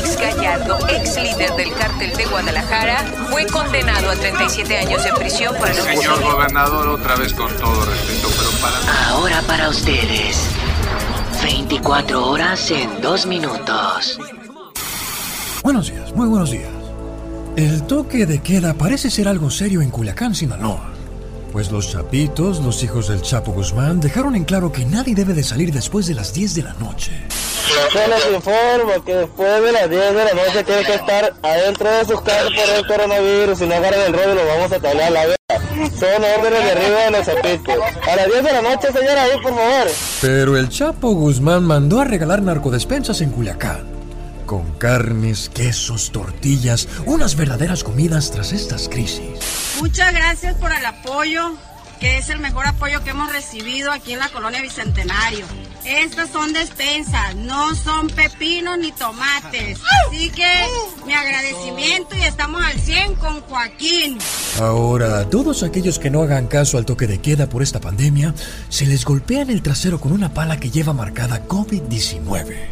Félix Gallardo, ex líder del cártel de Guadalajara, fue condenado a 37 años de prisión por el Señor gobernador, otra vez con todo respeto, pero para... Ahora para ustedes. 24 horas en 2 minutos. Buenos días, muy buenos días. El toque de queda parece ser algo serio en Culiacán, Sinaloa. Pues los chapitos, los hijos del Chapo Guzmán, dejaron en claro que nadie debe de salir después de las 10 de la noche. Se les informa que después de las 10 de la noche tiene que estar adentro de sus casas por el coronavirus. Si no agarran el rollo, lo vamos a tablar la verga. Son órdenes de arriba de los chapitos. A las 10 de la noche, señora, ahí, por favor. Pero el Chapo Guzmán mandó a regalar narcodespensas en Culiacán. Con carnes, quesos, tortillas, unas verdaderas comidas tras estas crisis. Muchas gracias por el apoyo, que es el mejor apoyo que hemos recibido aquí en la colonia Bicentenario. Estas son despensas, no son pepinos ni tomates. Así que mi agradecimiento y estamos al 100 con Joaquín. Ahora, todos aquellos que no hagan caso al toque de queda por esta pandemia, se les golpea en el trasero con una pala que lleva marcada COVID-19.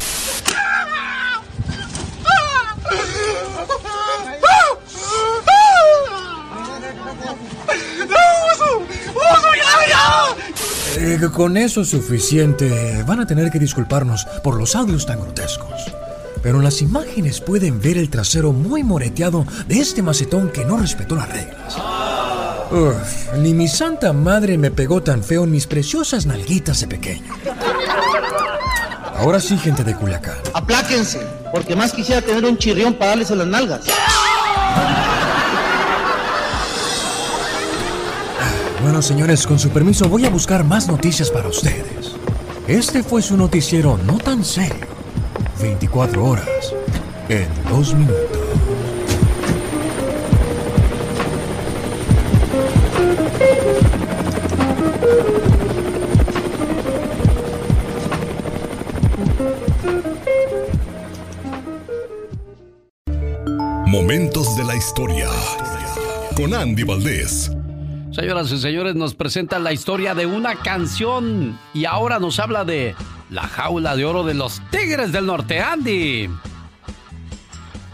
Eh, con eso es suficiente. Van a tener que disculparnos por los audios tan grotescos. Pero en las imágenes pueden ver el trasero muy moreteado de este macetón que no respetó las reglas. Uf, ni mi santa madre me pegó tan feo en mis preciosas nalguitas de pequeño. Ahora sí, gente de Culiacán. Apláquense, porque más quisiera tener un chirrión para darles en las nalgas. Bueno, señores, con su permiso voy a buscar más noticias para ustedes. Este fue su noticiero no tan serio. 24 horas en 2 minutos. Momentos de la historia. Con Andy Valdés. Señoras y señores, nos presenta la historia de una canción y ahora nos habla de La jaula de oro de los Tigres del Norte, Andy.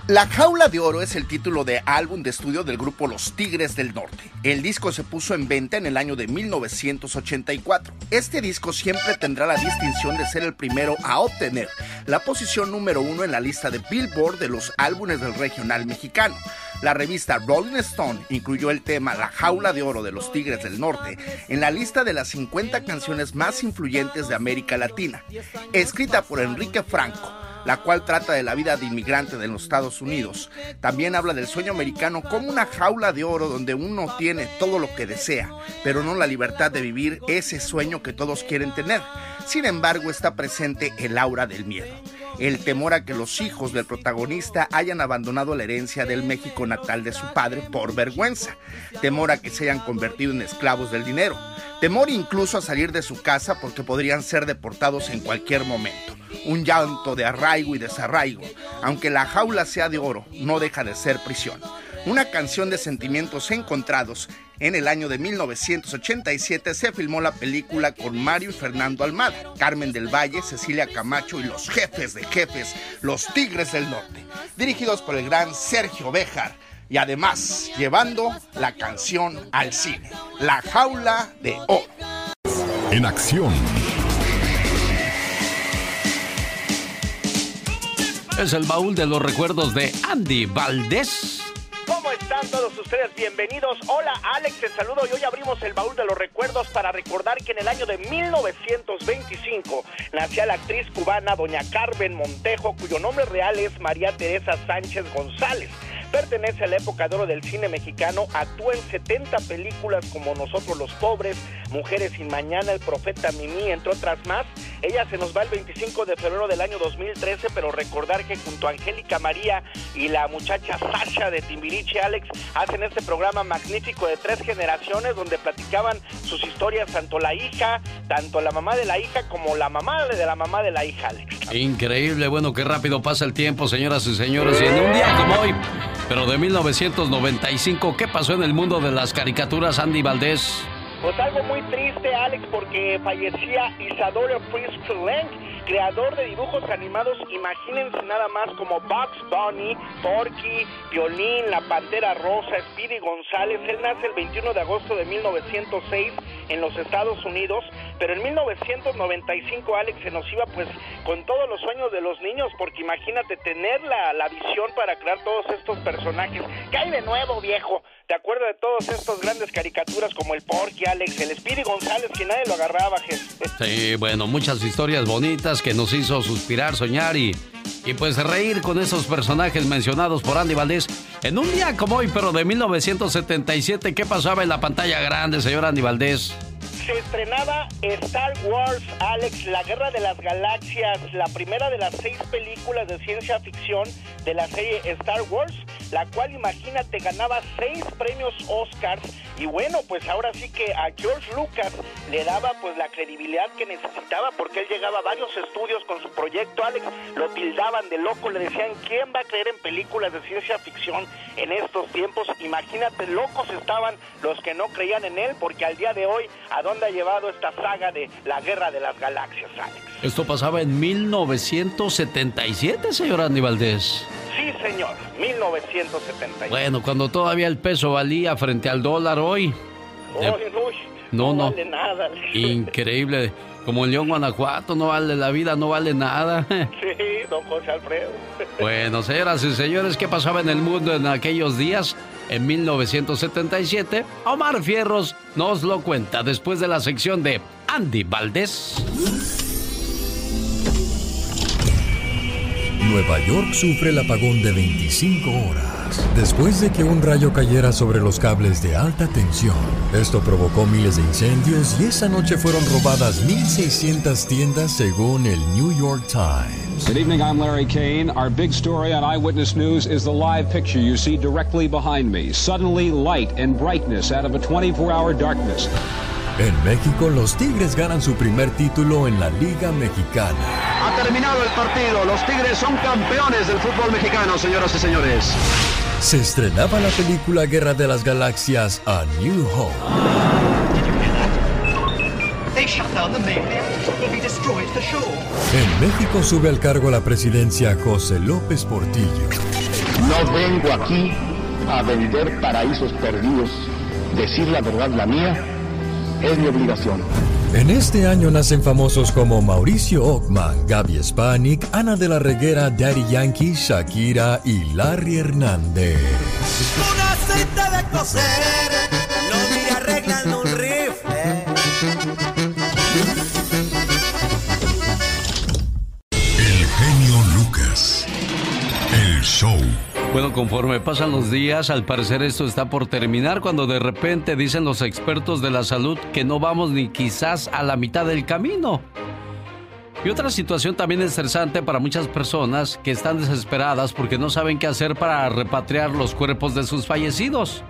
La Jaula de Oro es el título de álbum de estudio del grupo Los Tigres del Norte. El disco se puso en venta en el año de 1984. Este disco siempre tendrá la distinción de ser el primero a obtener la posición número uno en la lista de Billboard de los álbumes del regional mexicano. La revista Rolling Stone incluyó el tema La Jaula de Oro de los Tigres del Norte en la lista de las 50 canciones más influyentes de América Latina, escrita por Enrique Franco la cual trata de la vida de inmigrante de los Estados Unidos. También habla del sueño americano como una jaula de oro donde uno tiene todo lo que desea, pero no la libertad de vivir ese sueño que todos quieren tener. Sin embargo, está presente el aura del miedo el temor a que los hijos del protagonista hayan abandonado la herencia del México natal de su padre por vergüenza, temor a que se hayan convertido en esclavos del dinero, temor incluso a salir de su casa porque podrían ser deportados en cualquier momento, un llanto de arraigo y desarraigo, aunque la jaula sea de oro, no deja de ser prisión. Una canción de sentimientos encontrados en el año de 1987 se filmó la película con Mario y Fernando Almada, Carmen del Valle, Cecilia Camacho y los jefes de jefes, los Tigres del Norte, dirigidos por el gran Sergio Béjar y además llevando la canción al cine, La Jaula de Oro. En acción. Es el baúl de los recuerdos de Andy Valdés. ¿Cómo están todos ustedes? Bienvenidos. Hola Alex, te saludo y hoy abrimos el baúl de los recuerdos para recordar que en el año de 1925 nacía la actriz cubana doña Carmen Montejo, cuyo nombre real es María Teresa Sánchez González. Pertenece a la época de oro del cine mexicano, actúa en 70 películas como Nosotros los Pobres, Mujeres sin Mañana, El Profeta Mimi, entre otras más. Ella se nos va el 25 de febrero del año 2013, pero recordar que junto a Angélica María y la muchacha Sasha de Timbiriche Alex hacen este programa magnífico de tres generaciones donde platicaban sus historias tanto la hija, tanto la mamá de la hija como la mamá de la mamá de la hija Alex. Increíble, bueno, qué rápido pasa el tiempo, señoras y señores, y en un día como hoy, pero de 1995, ¿qué pasó en el mundo de las caricaturas, Andy Valdés? Pues algo muy triste, Alex, porque fallecía Isadora Prince creador de dibujos animados, imagínense nada más como Bugs Bunny, Porky, Violín, La Pantera Rosa, Speedy González. Él nace el 21 de agosto de 1906 en los Estados Unidos, pero en 1995 Alex se nos iba pues con todos los sueños de los niños, porque imagínate tener la, la visión para crear todos estos personajes. ¿Qué hay de nuevo, viejo? ¿Te acuerdas de todos estos grandes caricaturas como el Porky, Alex, el Speedy González, que nadie lo agarraba, jefe? Sí, bueno, muchas historias bonitas que nos hizo suspirar, soñar y, y pues reír con esos personajes mencionados por Andy Valdés. En un día como hoy, pero de 1977, ¿qué pasaba en la pantalla grande, señor Andy Valdés? Se estrenaba Star Wars, Alex, la Guerra de las Galaxias, la primera de las seis películas de ciencia ficción de la serie Star Wars, la cual imagínate ganaba seis premios Oscars y bueno, pues ahora sí que a George Lucas le daba pues la credibilidad que necesitaba porque él llegaba a varios estudios con su proyecto, Alex, lo tildaban de loco, le decían, ¿quién va a creer en películas de ciencia ficción en estos tiempos? Imagínate, locos estaban los que no creían en él porque al día de hoy, ¿a dónde ha llevado esta saga de la Guerra de las Galaxias, Alex? Esto pasaba en 1977, señor Andy Valdés. Sí, señor, 1977. Bueno, cuando todavía el peso valía frente al dólar hoy. no, no, vale nada. Increíble. Como en León, Guanajuato, no vale la vida, no vale nada. Sí, don José Alfredo. Bueno, señoras y señores, ¿qué pasaba en el mundo en aquellos días? En 1977, Omar Fierros nos lo cuenta después de la sección de Andy Valdés. Nueva York sufre el apagón de 25 horas después de que un rayo cayera sobre los cables de alta tensión. Esto provocó miles de incendios y esa noche fueron robadas 1.600 tiendas según el New York Times. Good evening, I'm Larry Kane. Our big story on Eyewitness News is the live picture you see directly behind me. Suddenly, light and brightness out of a 24 hour darkness. En México, los Tigres ganan su primer título en la Liga Mexicana. Ha terminado el partido. Los Tigres son campeones del fútbol mexicano, señoras y señores. Se estrenaba la película Guerra de las Galaxias a New Hope. En México sube al cargo la presidencia José López Portillo. No vengo aquí a vender paraísos perdidos. Decir la verdad, la mía, es mi obligación. En este año nacen famosos como Mauricio Ockman, Gaby Spanik, Ana de la Reguera, Daddy Yankee, Shakira y Larry Hernández. Un aceite de coser, show. Bueno, conforme pasan los días, al parecer esto está por terminar cuando de repente dicen los expertos de la salud que no vamos ni quizás a la mitad del camino. Y otra situación también estresante para muchas personas que están desesperadas porque no saben qué hacer para repatriar los cuerpos de sus fallecidos.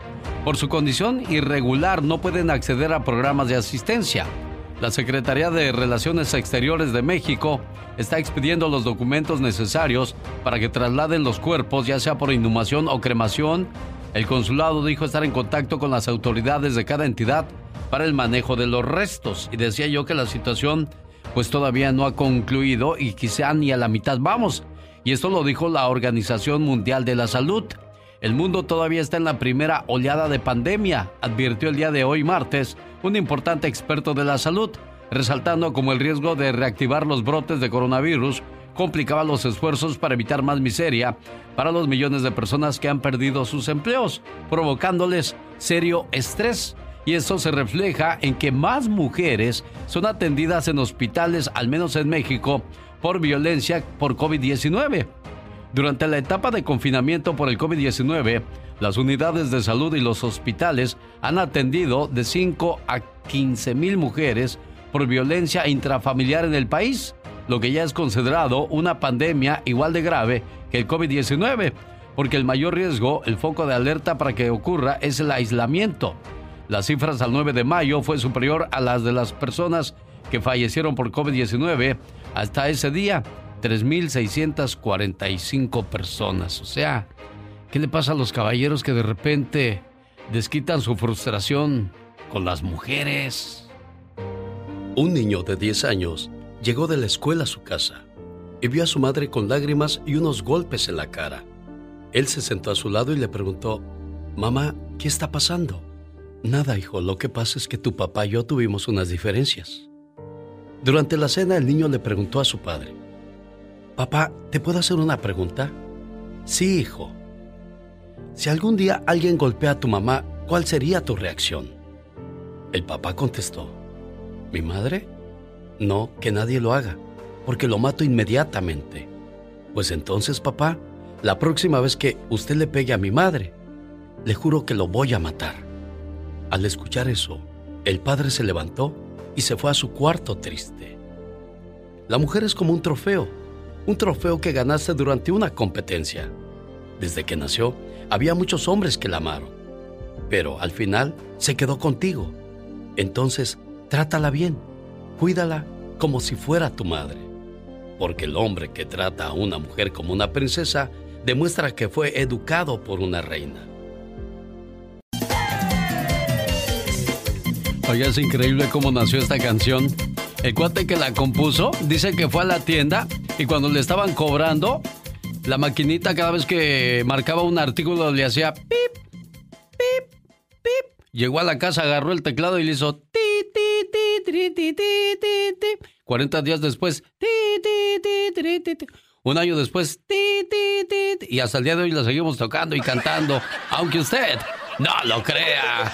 Por su condición irregular no pueden acceder a programas de asistencia. La Secretaría de Relaciones Exteriores de México está expidiendo los documentos necesarios para que trasladen los cuerpos, ya sea por inhumación o cremación. El consulado dijo estar en contacto con las autoridades de cada entidad para el manejo de los restos. Y decía yo que la situación pues todavía no ha concluido y quizá ni a la mitad vamos. Y esto lo dijo la Organización Mundial de la Salud. El mundo todavía está en la primera oleada de pandemia, advirtió el día de hoy martes un importante experto de la salud, resaltando como el riesgo de reactivar los brotes de coronavirus complicaba los esfuerzos para evitar más miseria para los millones de personas que han perdido sus empleos, provocándoles serio estrés. Y eso se refleja en que más mujeres son atendidas en hospitales, al menos en México, por violencia por COVID-19. Durante la etapa de confinamiento por el COVID-19, las unidades de salud y los hospitales han atendido de 5 a 15 mil mujeres por violencia intrafamiliar en el país, lo que ya es considerado una pandemia igual de grave que el COVID-19, porque el mayor riesgo, el foco de alerta para que ocurra es el aislamiento. Las cifras al 9 de mayo fue superior a las de las personas que fallecieron por COVID-19 hasta ese día, 3.645 personas. O sea, ¿qué le pasa a los caballeros que de repente desquitan su frustración con las mujeres? Un niño de 10 años llegó de la escuela a su casa y vio a su madre con lágrimas y unos golpes en la cara. Él se sentó a su lado y le preguntó, Mamá, ¿qué está pasando? Nada, hijo, lo que pasa es que tu papá y yo tuvimos unas diferencias. Durante la cena el niño le preguntó a su padre, Papá, ¿te puedo hacer una pregunta? Sí, hijo. Si algún día alguien golpea a tu mamá, ¿cuál sería tu reacción? El papá contestó, ¿mi madre? No, que nadie lo haga, porque lo mato inmediatamente. Pues entonces, papá, la próxima vez que usted le pegue a mi madre, le juro que lo voy a matar. Al escuchar eso, el padre se levantó y se fue a su cuarto triste. La mujer es como un trofeo un trofeo que ganaste durante una competencia. Desde que nació, había muchos hombres que la amaron, pero al final se quedó contigo. Entonces, trátala bien, cuídala como si fuera tu madre, porque el hombre que trata a una mujer como una princesa demuestra que fue educado por una reina. Oye, es increíble cómo nació esta canción. El cuate que la compuso dice que fue a la tienda y cuando le estaban cobrando, la maquinita cada vez que marcaba un artículo le hacía pip, pip, pip. Llegó a la casa, agarró el teclado y le hizo ti, ti, ti, ti, ti, ti, ti, 40 días después, ti, ti, ti, ti, ti, Un año después, ti, ti, ti, y hasta el día de hoy la seguimos tocando y cantando, aunque usted no lo crea.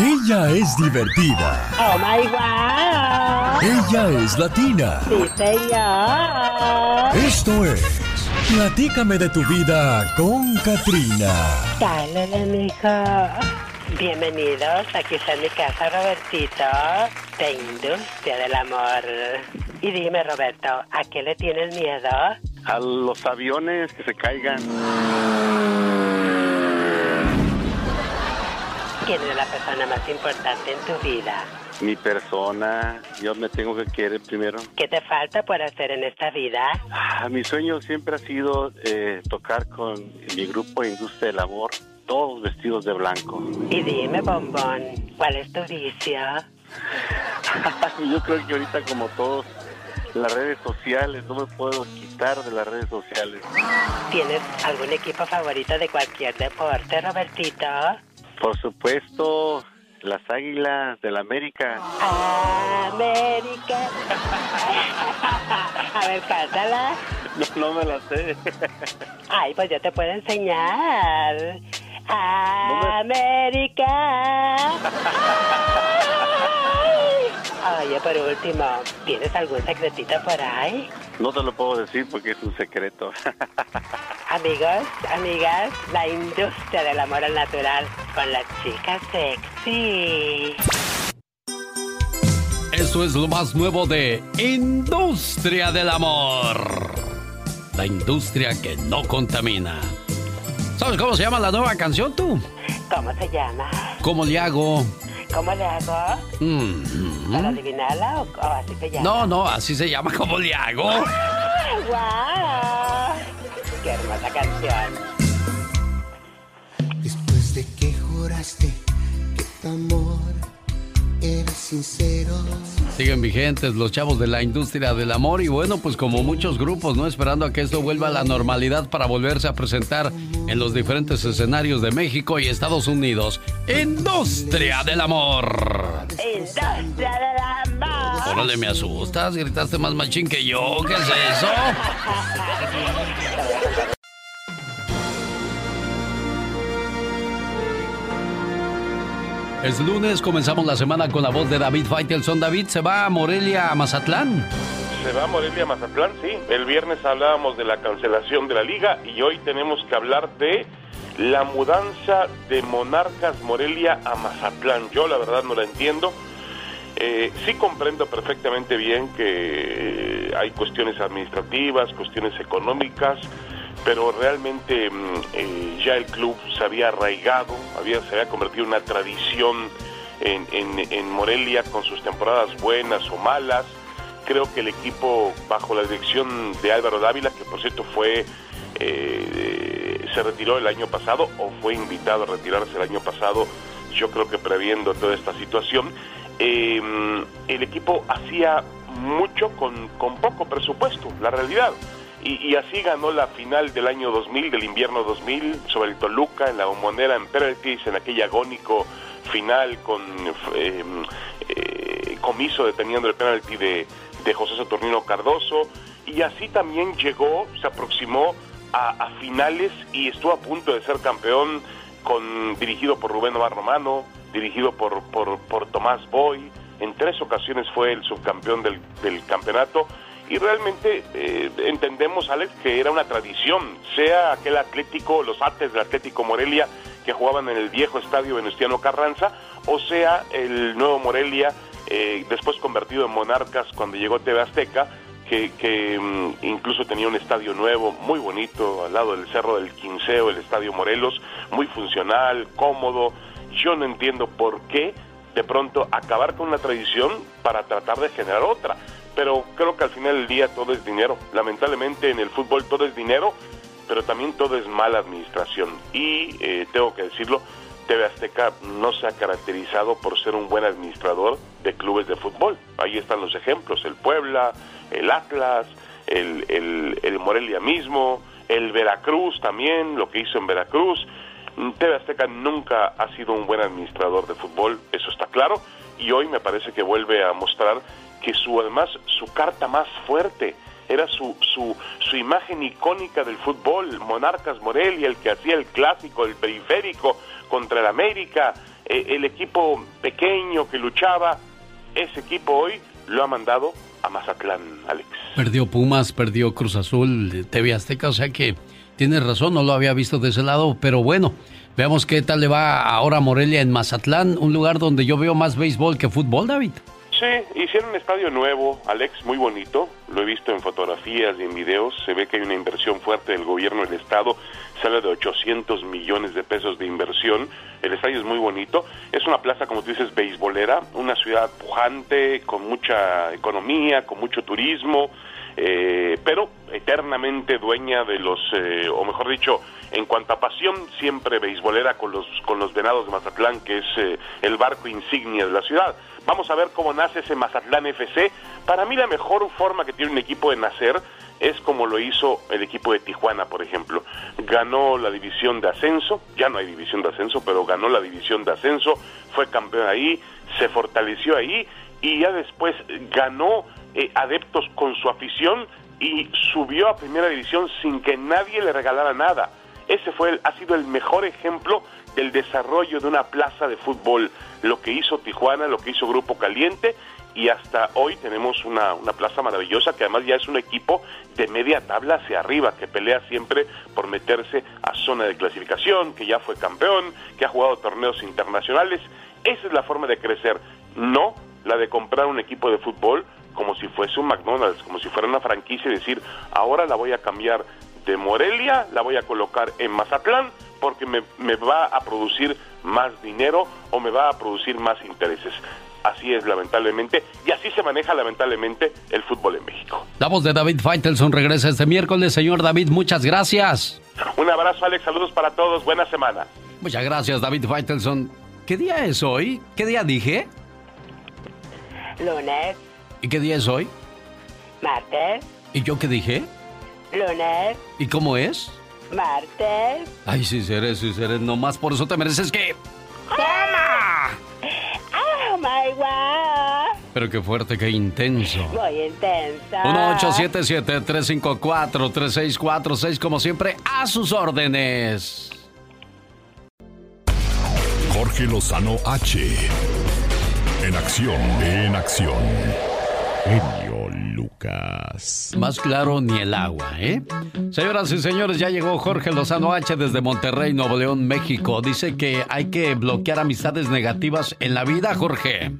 Ella es divertida. Oh my God. Ella es latina. Sí, señor. Esto es Platícame de tu vida con Katrina. Dale, mijo. Bienvenidos, aquí está mi casa, Robertito, de Industria del Amor. Y dime, Roberto, ¿a qué le tienes miedo? A los aviones que se caigan. ¿Quién es la persona más importante en tu vida? Mi persona, yo me tengo que querer primero. ¿Qué te falta por hacer en esta vida? Ah, mi sueño siempre ha sido eh, tocar con mi grupo Industria del Amor, todos vestidos de blanco. Y dime, bombón, ¿cuál es tu vicio? yo creo que ahorita como todos las redes sociales, no me puedo quitar de las redes sociales. ¿Tienes algún equipo favorito de cualquier deporte, Robertito? Por supuesto, las Águilas del la América. América. A ver, cántala. No, no me la sé. Ay, pues yo te puedo enseñar. América. Oye, por último, ¿tienes algún secretito por ahí? No te lo puedo decir porque es un secreto. Amigos, amigas, la industria del amor al natural con las chicas sexy. Esto es lo más nuevo de Industria del Amor. La industria que no contamina. ¿Sabes cómo se llama la nueva canción tú? ¿Cómo se llama? ¿Cómo le hago? ¿Cómo le hago? Mm, ¿Para adivinarla o, o así se llama? No, no, así se llama. ¿Cómo le hago? ¡Guau! ¡Qué hermosa canción! Después de que juraste que tu amor era sincero. Siguen vigentes los chavos de la industria del amor y bueno, pues como muchos grupos, ¿no? Esperando a que esto vuelva a la normalidad para volverse a presentar en los diferentes escenarios de México y Estados Unidos. Industria del amor. Industria del amor. Órale, me asustas, gritaste más machín que yo, ¿qué es eso? Es lunes, comenzamos la semana con la voz de David Faitelson. David, ¿se va a Morelia, a Mazatlán? Se va a Morelia, a Mazatlán, sí. El viernes hablábamos de la cancelación de la liga y hoy tenemos que hablar de la mudanza de Monarcas Morelia a Mazatlán. Yo la verdad no la entiendo. Eh, sí comprendo perfectamente bien que hay cuestiones administrativas, cuestiones económicas, pero realmente mm, eh, ya el club se había arraigado, había, se había convertido en una tradición en, en, Morelia con sus temporadas buenas o malas. Creo que el equipo bajo la dirección de Álvaro Dávila, que por cierto fue eh, se retiró el año pasado o fue invitado a retirarse el año pasado, yo creo que previendo toda esta situación, eh, el equipo hacía mucho con, con poco presupuesto, la realidad. Y, así ganó la final del año 2000, del invierno 2000, sobre el Toluca, en la bombonera, en penalties, en aquel agónico final con eh, eh, comiso deteniendo el penalti de, de José Saturnino Cardoso. Y así también llegó, se aproximó a, finales y estuvo a punto de ser campeón con dirigido por Rubén Omar Romano, dirigido por, por, por Tomás Boy. En tres ocasiones fue el subcampeón del, del campeonato y realmente eh, entendemos, Alex, que era una tradición, sea aquel Atlético, los Ates del Atlético Morelia que jugaban en el viejo estadio Venustiano Carranza, o sea el nuevo Morelia, eh, después convertido en Monarcas cuando llegó TV Azteca, que, mm, incluso tenía un estadio nuevo, muy bonito, al lado del Cerro del Quinceo, el Estadio Morelos, muy funcional, cómodo. Yo no entiendo por qué de pronto acabar con una tradición para tratar de generar otra pero creo que al final del día todo es dinero. Lamentablemente en el fútbol todo es dinero, pero también todo es mala administración. Y eh, tengo que decirlo, TV Azteca no se ha caracterizado por ser un buen administrador de clubes de fútbol. Ahí están los ejemplos, el Puebla, el Atlas, el, el, el Morelia mismo, el Veracruz también, lo que hizo en Veracruz. TV Azteca nunca ha sido un buen administrador de fútbol, eso está claro, y hoy me parece que vuelve a mostrar que su además su carta más fuerte era su, su, su imagen icónica del fútbol, Monarcas Morelia, el que hacía el clásico, el periférico contra el América, eh, el equipo pequeño que luchaba, ese equipo hoy lo ha mandado a Mazatlán, Alex. Perdió Pumas, perdió Cruz Azul, TV Azteca, o sea que tienes razón, no lo había visto de ese lado, pero bueno, veamos qué tal le va ahora Morelia en Mazatlán, un lugar donde yo veo más béisbol que fútbol, David. Sí, hicieron un estadio nuevo, Alex, muy bonito. Lo he visto en fotografías y en videos. Se ve que hay una inversión fuerte del gobierno del Estado. Habla de 800 millones de pesos de inversión. El estadio es muy bonito. Es una plaza, como tú dices, beisbolera. Una ciudad pujante, con mucha economía, con mucho turismo. Eh, pero eternamente dueña de los, eh, o mejor dicho, en cuanto a pasión, siempre beisbolera con los, con los venados de Mazatlán, que es eh, el barco insignia de la ciudad. Vamos a ver cómo nace ese Mazatlán FC. Para mí la mejor forma que tiene un equipo de nacer es como lo hizo el equipo de Tijuana, por ejemplo. Ganó la división de ascenso, ya no hay división de ascenso, pero ganó la división de ascenso, fue campeón ahí, se fortaleció ahí y ya después ganó eh, adeptos con su afición y subió a primera división sin que nadie le regalara nada. Ese fue el, ha sido el mejor ejemplo del desarrollo de una plaza de fútbol, lo que hizo Tijuana, lo que hizo Grupo Caliente y hasta hoy tenemos una, una, plaza maravillosa que además ya es un equipo de media tabla hacia arriba, que pelea siempre por meterse a zona de clasificación, que ya fue campeón, que ha jugado torneos internacionales. Esa es la forma de crecer, no la de comprar un equipo de fútbol como si fuese un McDonald's, como si fuera una franquicia y decir, ahora la voy a cambiar de Morelia, la voy a colocar en Mazatlán porque me, va a producir más dinero o me va a producir más intereses. Así es, lamentablemente, y así se maneja lamentablemente el fútbol en México. La voz de David Faitelson regresa este miércoles. Señor David, muchas gracias. Un abrazo, Alex. Saludos para todos. Buena semana. Muchas gracias, David Faitelson. ¿Qué día es hoy? ¿Qué día dije? Lunes. ¿Y qué día es hoy? Martes. ¿Y yo qué dije? Lunes. ¿Y cómo es? Martes. Ay, sí, seré, sí, seré. Nomás por eso te mereces que. ¡Toma! ¡Oh, my God! Pero qué fuerte, qué intenso. Muy intensa. 1877-354-3646, como siempre, a sus órdenes. Jorge Lozano H. En acción, en acción. Genio Lucas. Más claro ni el agua, ¿eh? Señoras y señores, ya llegó Jorge Lozano H desde Monterrey, Nuevo León, México. Dice que hay que bloquear amistades negativas en la vida, Jorge.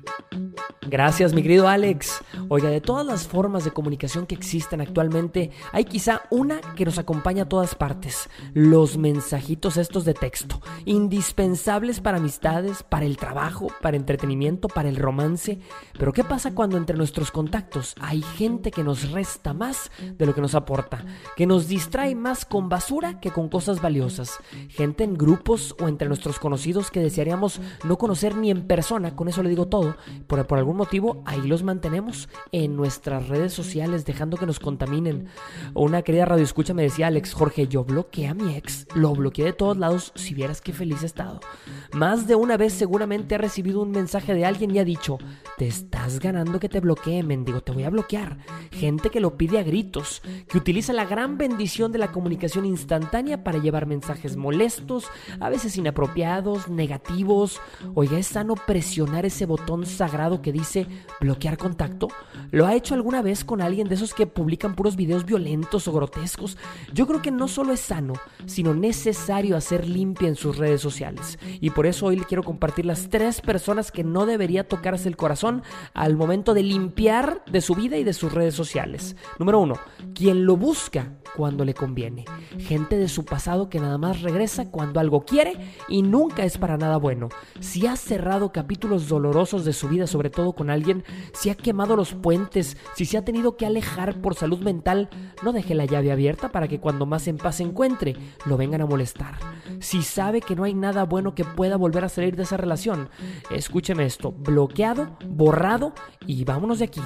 Gracias, mi querido Alex. Oiga, de todas las formas de comunicación que existen actualmente, hay quizá una que nos acompaña a todas partes. Los mensajitos estos de texto. Indispensables para amistades, para el trabajo, para entretenimiento, para el romance. Pero ¿qué pasa cuando entre nuestros contactos hay gente que nos resta más de lo que nos aporta? Que nos distrae más con basura que con cosas valiosas. Gente en grupos o entre nuestros conocidos que desearíamos no conocer ni en persona, con eso le digo todo, por, por algún motivo ahí los mantenemos en nuestras redes sociales dejando que nos contaminen. Una querida radio escucha me decía Alex Jorge, yo bloqueé a mi ex, lo bloqueé de todos lados, si vieras qué feliz he estado. Más de una vez seguramente ha recibido un mensaje de alguien y ha dicho, te estás ganando que te bloquee, mendigo, te voy a bloquear. Gente que lo pide a gritos, que utiliza la gran bendición de la comunicación instantánea para llevar mensajes molestos, a veces inapropiados, negativos. Oiga, es sano presionar ese botón sagrado que dice bloquear contacto? ¿Lo ha hecho alguna vez con alguien de esos que publican puros videos violentos o grotescos? Yo creo que no solo es sano, sino necesario hacer limpia en sus redes sociales. Y por eso hoy le quiero compartir las tres personas que no debería tocarse el corazón al momento de limpiar de su vida y de sus redes sociales. Número uno, quien lo busca cuando le conviene. Gente de su pasado que nada más regresa cuando algo quiere y nunca es para nada bueno. Si ha cerrado capítulos dolorosos de su vida, sobre todo con alguien, si ha quemado los puentes, si se ha tenido que alejar por salud mental, no deje la llave abierta para que cuando más en paz se encuentre, lo vengan a molestar. Si sabe que no hay nada bueno que pueda volver a salir de esa relación, escúcheme esto, bloqueado, borrado y vámonos de aquí.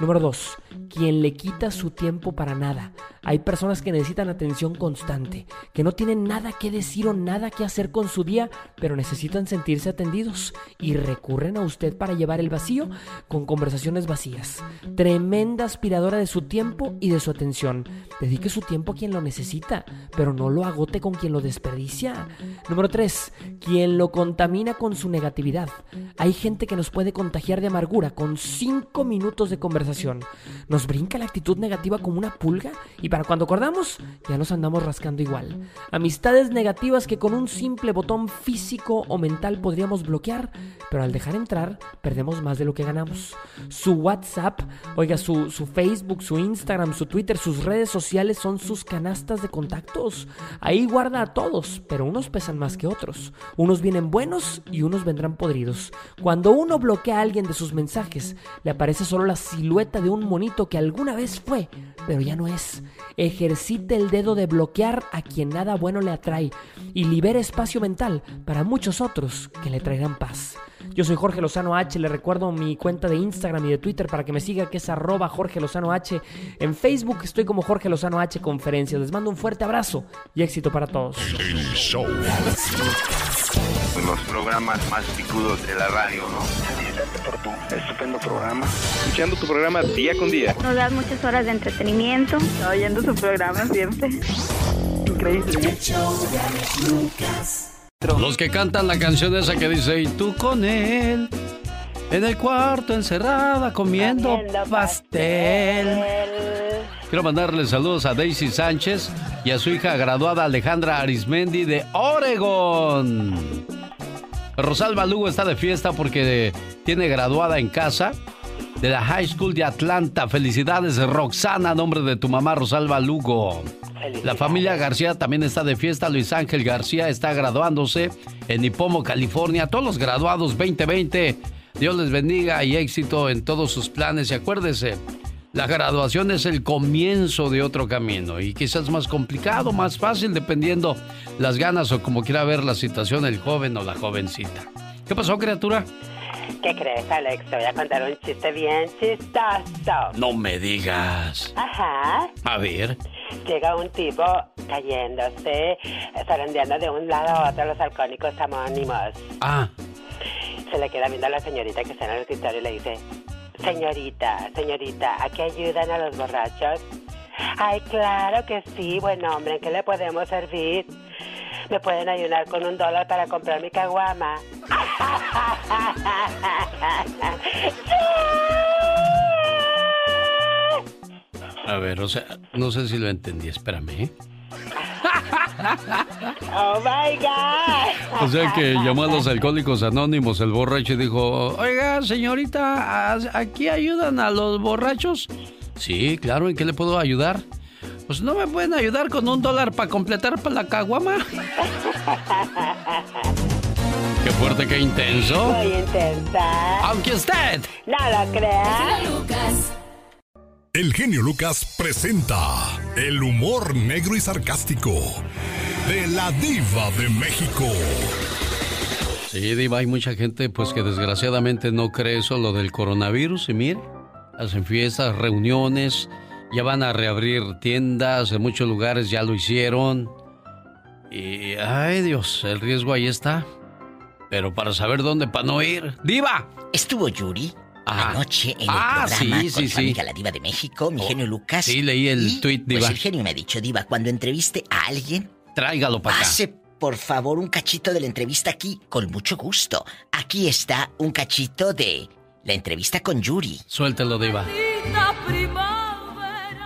Número 2. Quien le quita su tiempo para nada. Hay personas que necesitan atención constante, que no tienen nada que decir o nada que hacer con su día, pero necesitan sentirse atendidos y recurren a usted para llevar el vacío con conversaciones vacías. Tremenda aspiradora de su tiempo y de su atención. Dedique su tiempo a quien lo necesita, pero no lo agote con quien lo desperdicia. Número 3. Quien lo contamina con su negatividad. Hay gente que nos puede contagiar de amargura con 5 minutos de conversación. Nos brinca la actitud negativa como una pulga y para cuando acordamos ya nos andamos rascando igual. Amistades negativas que con un simple botón físico o mental podríamos bloquear, pero al dejar entrar perdemos más de lo que ganamos. Su WhatsApp, oiga, su, su Facebook, su Instagram, su Twitter, sus redes sociales son sus canastas de contactos. Ahí guarda a todos, pero unos pesan más que otros. Unos vienen buenos y unos vendrán podridos. Cuando uno bloquea a alguien de sus mensajes, le aparece solo la silueta de un monito que alguna vez fue, pero ya no es. Ejercite el dedo de bloquear a quien nada bueno le atrae y libera espacio mental para muchos otros que le traerán paz. Yo soy Jorge Lozano H, le recuerdo mi cuenta de Instagram y de Twitter para que me siga, que es arroba Jorge Lozano H. En Facebook estoy como Jorge Lozano H Conferencias. Les mando un fuerte abrazo y éxito para todos. Los programas más picudos de la radio, ¿no? por tu estupendo programa. Escuchando tu programa día con día. Nos das muchas horas de entretenimiento. Oyendo su programa siempre. Increíble. Los que cantan la canción esa que dice, y tú con él, en el cuarto encerrada comiendo, pastel. Quiero mandarle saludos a Daisy Sánchez y a su hija graduada Alejandra Arismendi de Oregón. Rosalba Lugo está de fiesta porque tiene graduada en casa de la High School de Atlanta. Felicidades, Roxana, nombre de tu mamá Rosalba Lugo. La familia García también está de fiesta. Luis Ángel García está graduándose en Ipomo, California. Todos los graduados 2020. Dios les bendiga y éxito en todos sus planes. Y acuérdese, la graduación es el comienzo de otro camino y quizás más complicado, más fácil, dependiendo las ganas o como quiera ver la situación el joven o la jovencita. ¿Qué pasó, criatura? ¿Qué crees, Alex? Te voy a contar un chiste bien chistoso. No me digas. Ajá. A ver. Llega un tipo cayéndose, zarandeando de un lado a otro los alcohólicos homónimos. Ah. Se le queda viendo a la señorita que está en el escritorio y le dice, Señorita, señorita, ¿a qué ayudan a los borrachos? Ay, claro que sí, buen hombre, ¿en qué le podemos servir? Me pueden ayudar con un dólar para comprar mi caguama. A ver, o sea, no sé si lo entendí, espérame. ¿eh? Oh my God. O sea que llamó a los alcohólicos anónimos el borracho y dijo, oiga señorita, ¿aquí ayudan a los borrachos? Sí, claro, ¿en qué le puedo ayudar? Pues no me pueden ayudar con un dólar para completar para la caguama. Qué fuerte, qué intenso. Muy intensa. Aunque usted no lo crea. El genio Lucas presenta el humor negro y sarcástico de la diva de México. Sí, diva, hay mucha gente pues que desgraciadamente no cree eso lo del coronavirus y mire, hacen fiestas, reuniones, ya van a reabrir tiendas, en muchos lugares ya lo hicieron. Y ay Dios, el riesgo ahí está. Pero para saber dónde para no ir, diva. ¿Estuvo Yuri? Anoche en el Ah, programa sí, con sí, su sí. amiga la diva de México, mi Oh, genio Lucas. sí, leí el Y, tuit, diva. Pues el genio me ha dicho, diva, cuando entreviste a alguien, Tráigalo para acá. pase por favor un cachito de la entrevista aquí, con mucho gusto. Aquí está un cachito de la entrevista con Yuri. Suéltelo, diva.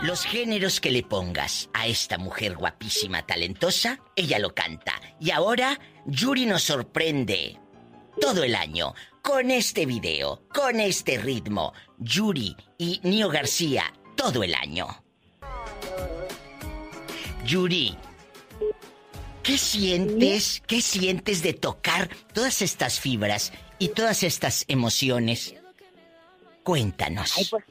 Los géneros que le pongas a esta mujer guapísima, talentosa, ella lo canta. Y ahora, Yuri nos sorprende todo el año con este video, con este ritmo. Yuri y Nio García, todo el año. Yuri, ¿qué sientes? ¿Qué sientes de tocar todas estas fibras y todas estas emociones? Cuéntanos. Ay, pues,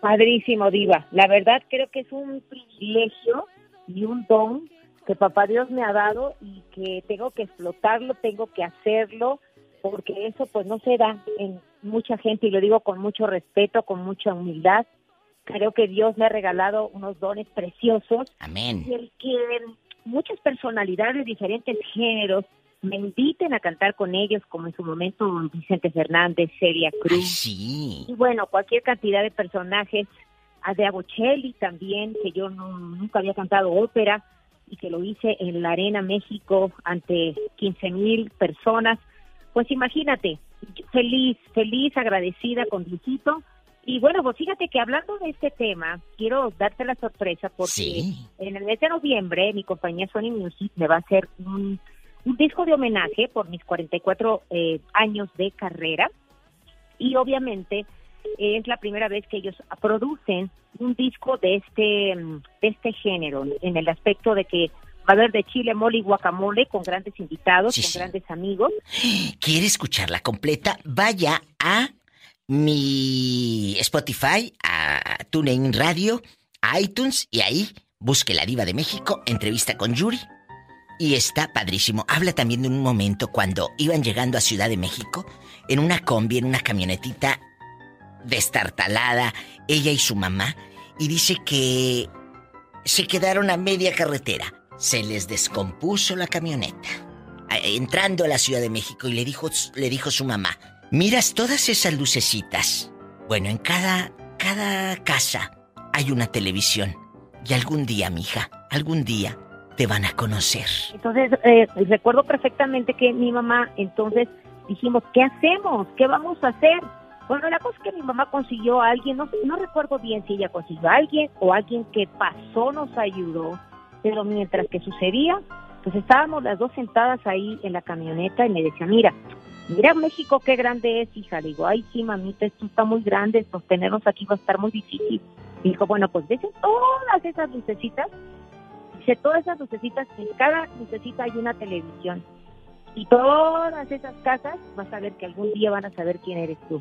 padrísimo, Diva. La verdad creo que es un privilegio y un don que Papá Dios me ha dado y que tengo que explotarlo, tengo que hacerlo, porque eso pues no se da en mucha gente y lo digo con mucho respeto, con mucha humildad. Creo que Dios me ha regalado unos dones preciosos. Amén. Y el que muchas personalidades de diferentes géneros me inviten a cantar con ellos, como en su momento Vicente Fernández, Celia Cruz. sí. Y bueno, cualquier cantidad de personajes, a de Bocelli también, que yo no- nunca había cantado ópera y que lo hice en la Arena México ante 15 mil personas. Pues imagínate, feliz, feliz, agradecida con Diosito. Y bueno, pues fíjate que hablando de este tema, quiero darte la sorpresa porque Sí. en el mes de noviembre mi compañía Sony Music me va a hacer un, un disco de homenaje por mis 44 eh, años de carrera y obviamente es la primera vez que ellos producen un disco de este de este género en el aspecto de que va a haber de chile, mole y guacamole con grandes invitados, Sí, con sí. grandes amigos. ¿Quiere escucharla completa? Vaya a mi Spotify, a TuneIn Radio, a iTunes y ahí busque La Diva de México, entrevista con Yuri. Y está padrísimo. Habla también de un momento cuando iban llegando a Ciudad de México en una combi, en una camionetita destartalada, ella y su mamá, y dice que se quedaron a media carretera. Se les descompuso la camioneta. Entrando a la Ciudad de México y le dijo, le dijo su mamá, miras todas esas lucecitas. Bueno, en cada, cada casa hay una televisión. Y algún día, mija, algún día te van a conocer. Entonces, eh, recuerdo perfectamente que mi mamá, entonces dijimos, ¿qué hacemos? ¿Qué vamos a hacer? Bueno, la cosa es que mi mamá consiguió a alguien, no, no recuerdo bien si ella consiguió a alguien o alguien que pasó nos ayudó, pero mientras que sucedía, pues estábamos las dos sentadas ahí en la camioneta y me decía, mira, mira México qué grande es, hija. Le digo, ay, sí, mamita, esto está muy grande, sostenernos aquí va a estar muy difícil. Y dijo, bueno, pues ves todas esas lucecitas Dice, todas esas lucecitas, en cada lucecita hay una televisión. Y todas esas casas vas a ver que algún día van a saber quién eres tú.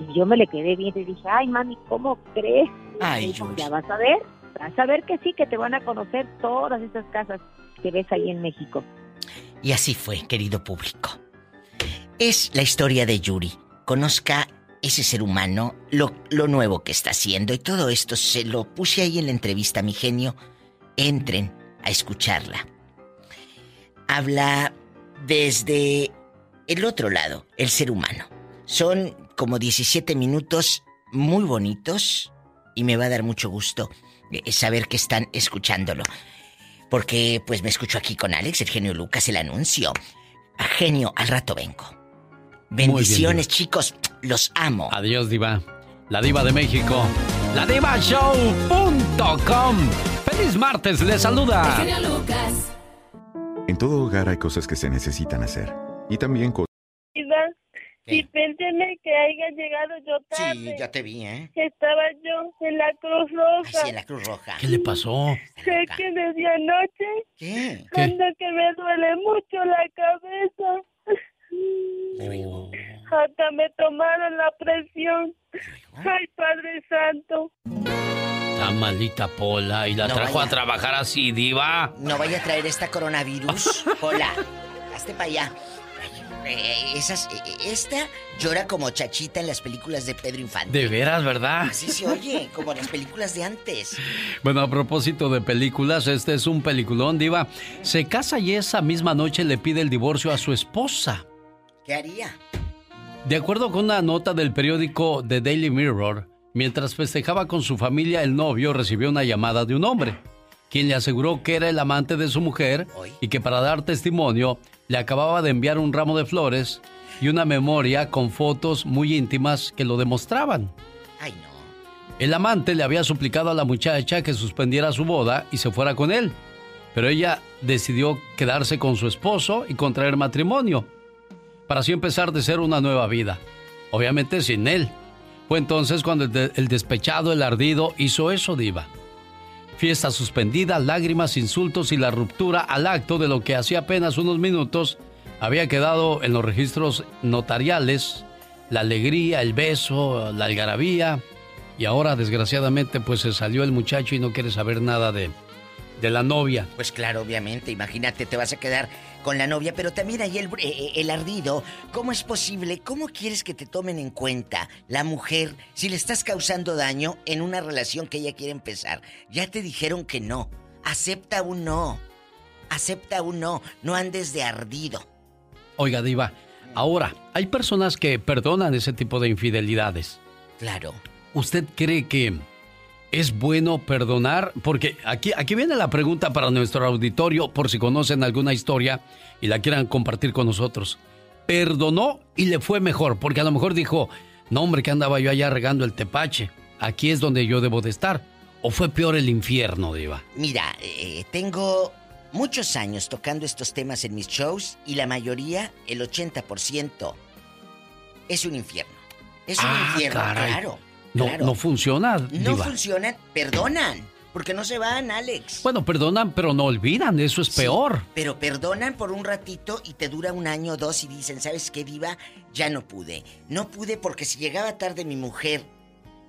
Y yo me le quedé viendo y dije, ay, mami, ¿cómo crees? Ay, dijo, ya vas a ver, a ver que sí, que te van a conocer todas esas casas que ves ahí en México. Y así fue, querido público. Es la historia de Yuri. Conozca ese ser humano, lo, lo nuevo que está haciendo y todo esto se lo puse ahí en la entrevista, mi genio. Entren a escucharla. Habla desde el otro lado, el ser humano. Son como 17 minutos muy bonitos y me va a dar mucho gusto saber que están escuchándolo. Porque pues me escucho aquí con Alex, el genio Lucas, el anuncio. A genio, al rato vengo. Bendiciones, chicos. Los amo. Adiós, Diva. La Diva de México. La Show.com. Feliz martes, le saluda. El genio Lucas. En todo hogar hay cosas que se necesitan hacer. Y también cosas. Dispénseme que haya llegado yo tarde. Sí, ya te vi, ¿eh? Estaba yo en la Cruz Roja. Sí, en la Cruz Roja. ¿Qué le pasó? Sé que desde anoche. ¿Qué? Ando que me duele mucho la cabeza. Hasta me tomaron la presión. Ay, Padre Santo. La maldita Pola y la No trajo vaya. a trabajar así, Diva. No vaya a traer esta coronavirus. Hola. Hazte para allá. Eh, esas, eh, esta llora como chachita en las películas de Pedro Infante. De veras, ¿verdad? Así se oye, como en las películas de antes. Bueno, a propósito de películas, este es un peliculón, Diva. Se casa y esa misma noche le pide el divorcio a su esposa. ¿Qué haría? De acuerdo con una nota del periódico The Daily Mirror, mientras festejaba con su familia, el novio recibió una llamada de un hombre, quien le aseguró que era el amante de su mujer y que para dar testimonio le acababa de enviar un ramo de flores y una memoria con fotos muy íntimas que lo demostraban. Ay, no. El amante le había suplicado a la muchacha que suspendiera su boda y se fuera con él, pero ella decidió quedarse con su esposo y contraer matrimonio, para así empezar de ser una nueva vida, obviamente sin él. Fue entonces cuando el, de- el despechado, el ardido, hizo eso, diva. Fiesta suspendida, lágrimas, insultos y la ruptura al acto de lo que hacía apenas unos minutos había quedado en los registros notariales, la alegría, el beso, la algarabía, y ahora desgraciadamente pues se salió el muchacho y no quiere saber nada de, de la novia. Pues claro, obviamente, imagínate, te vas a quedar con la novia, pero también ahí el, eh, eh, el ardido. ¿Cómo es posible? ¿Cómo quieres que te tomen en cuenta la mujer si le estás causando daño en una relación que ella quiere empezar? Ya te dijeron que no. Acepta un no. Acepta un no. No andes de ardido. Oiga, diva, ahora, hay personas que perdonan ese tipo de infidelidades. Claro. ¿Usted cree que es bueno perdonar? Porque aquí, aquí viene la pregunta para nuestro auditorio, por si conocen alguna historia y la quieran compartir con nosotros. Perdonó y le fue mejor, porque a lo mejor dijo, no hombre, que andaba yo allá regando el tepache, aquí es donde yo debo de estar. ¿O fue peor el infierno, diva? Mira, eh, tengo muchos años tocando estos temas en mis shows y la mayoría, el 80%, es un infierno. Es un Ah, infierno, caray. claro. No, claro. no funciona, No diva. funcionan, perdonan, porque no se van, Alex. Bueno, perdonan, pero no olvidan, eso es peor. Pero perdonan por un ratito y te dura un año o dos y dicen, ¿sabes qué, diva? Ya no pude. No pude porque si llegaba tarde mi mujer,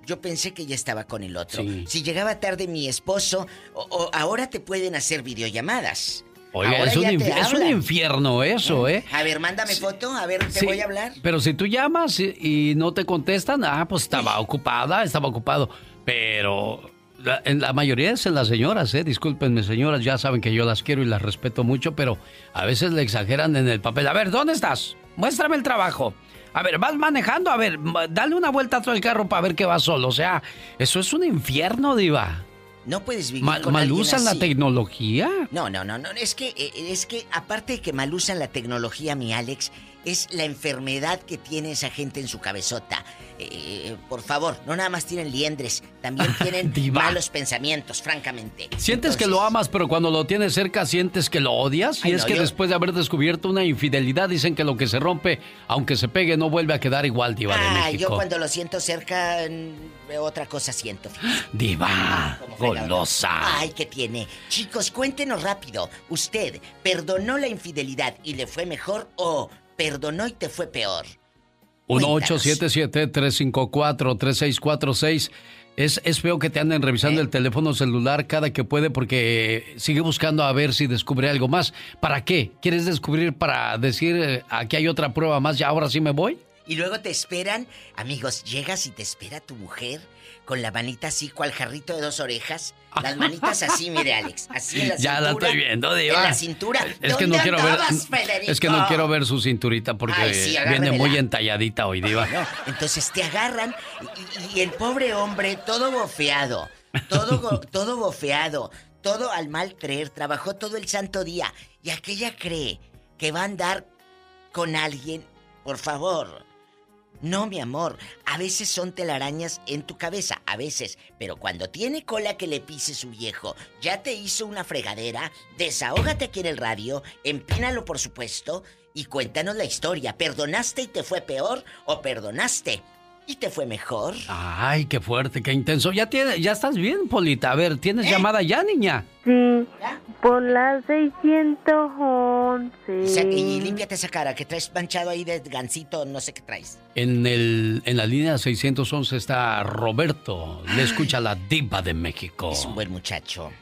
yo pensé que ya estaba con el otro. Sí. Si llegaba tarde mi esposo, o, o ahora te pueden hacer videollamadas. Oiga, Ahora es un, es infierno eso, ¿eh? A ver, mándame foto, a ver, te Sí, voy a hablar. Pero si tú llamas y, y no te contestan, ah, pues estaba ocupada, estaba ocupado. Pero la- en la mayoría es en las señoras, ¿eh? Discúlpenme, señoras, ya saben que yo las quiero y las respeto mucho, pero a veces le exageran en el papel. A ver, ¿dónde estás? Muéstrame el trabajo. A ver, vas manejando, a ver, dale una vuelta a todo el carro para ver que vas solo. O sea, eso es un infierno, diva. No puedes vivir Ma- con ¿Mal usan la así. tecnología? No, no, no, no. Es que, eh, es que aparte de que mal usan la tecnología, mi Alex, es la enfermedad que tiene esa gente en su cabezota. Eh, por favor, no nada más tienen liendres, también tienen malos pensamientos, francamente. Sientes que lo amas, pero cuando lo tienes cerca sientes que lo odias. Y Ay, es no, que yo- después de haber descubierto una infidelidad, dicen que lo que se rompe, aunque se pegue, no vuelve a quedar igual, Diva de Ah, yo México. cuando lo siento cerca, mm, otra cosa siento. Diva, fregadora. golosa. Ay, ¿qué tiene? Chicos, cuéntenos rápido. ¿Usted perdonó la infidelidad y le fue mejor o perdonó y te fue peor? 1877-354-3646. Es, es feo que te anden revisando ¿Eh? el teléfono celular cada que puede porque sigue buscando a ver si descubre algo más. ¿Para qué? ¿Quieres descubrir para decir eh, aquí hay otra prueba más? ¿Ya ahora sí me voy? Y luego te esperan, amigos, llegas y te espera tu mujer con la manita así, cual jarrito de dos orejas. Las manitas así, mire, Alex. Así en la ya cintura. la estoy viendo, Diva. En la cintura. Es que ¿Dónde no quiero ver. Federico? Es que no quiero ver su cinturita porque Ay, sí, viene muy entalladita hoy, Diva. Bueno, entonces te agarran y, y el pobre hombre, todo bofeado, todo, todo bofeado, todo al mal creer, trabajó todo el santo día. Y aquella cree que va a andar con alguien, por favor. No, mi amor, a veces son telarañas en tu cabeza, a veces, pero cuando tiene cola que le pise su viejo, ya te hizo una fregadera, desahógate aquí en el radio, empínalo por supuesto, y cuéntanos la historia. ¿Perdonaste y te fue peor o perdonaste y te fue mejor? Ay, qué fuerte, qué intenso. Ya tiene, ya estás bien, Polita. A ver, ¿Eh? ¿tienes llamada ya, niña? Sí, por la 611. Y, límpiate esa cara que traes manchado ahí de gansito, no sé qué traes. En, el, en la línea 611 está Roberto. Le escucha la diva de México. Es un buen muchacho.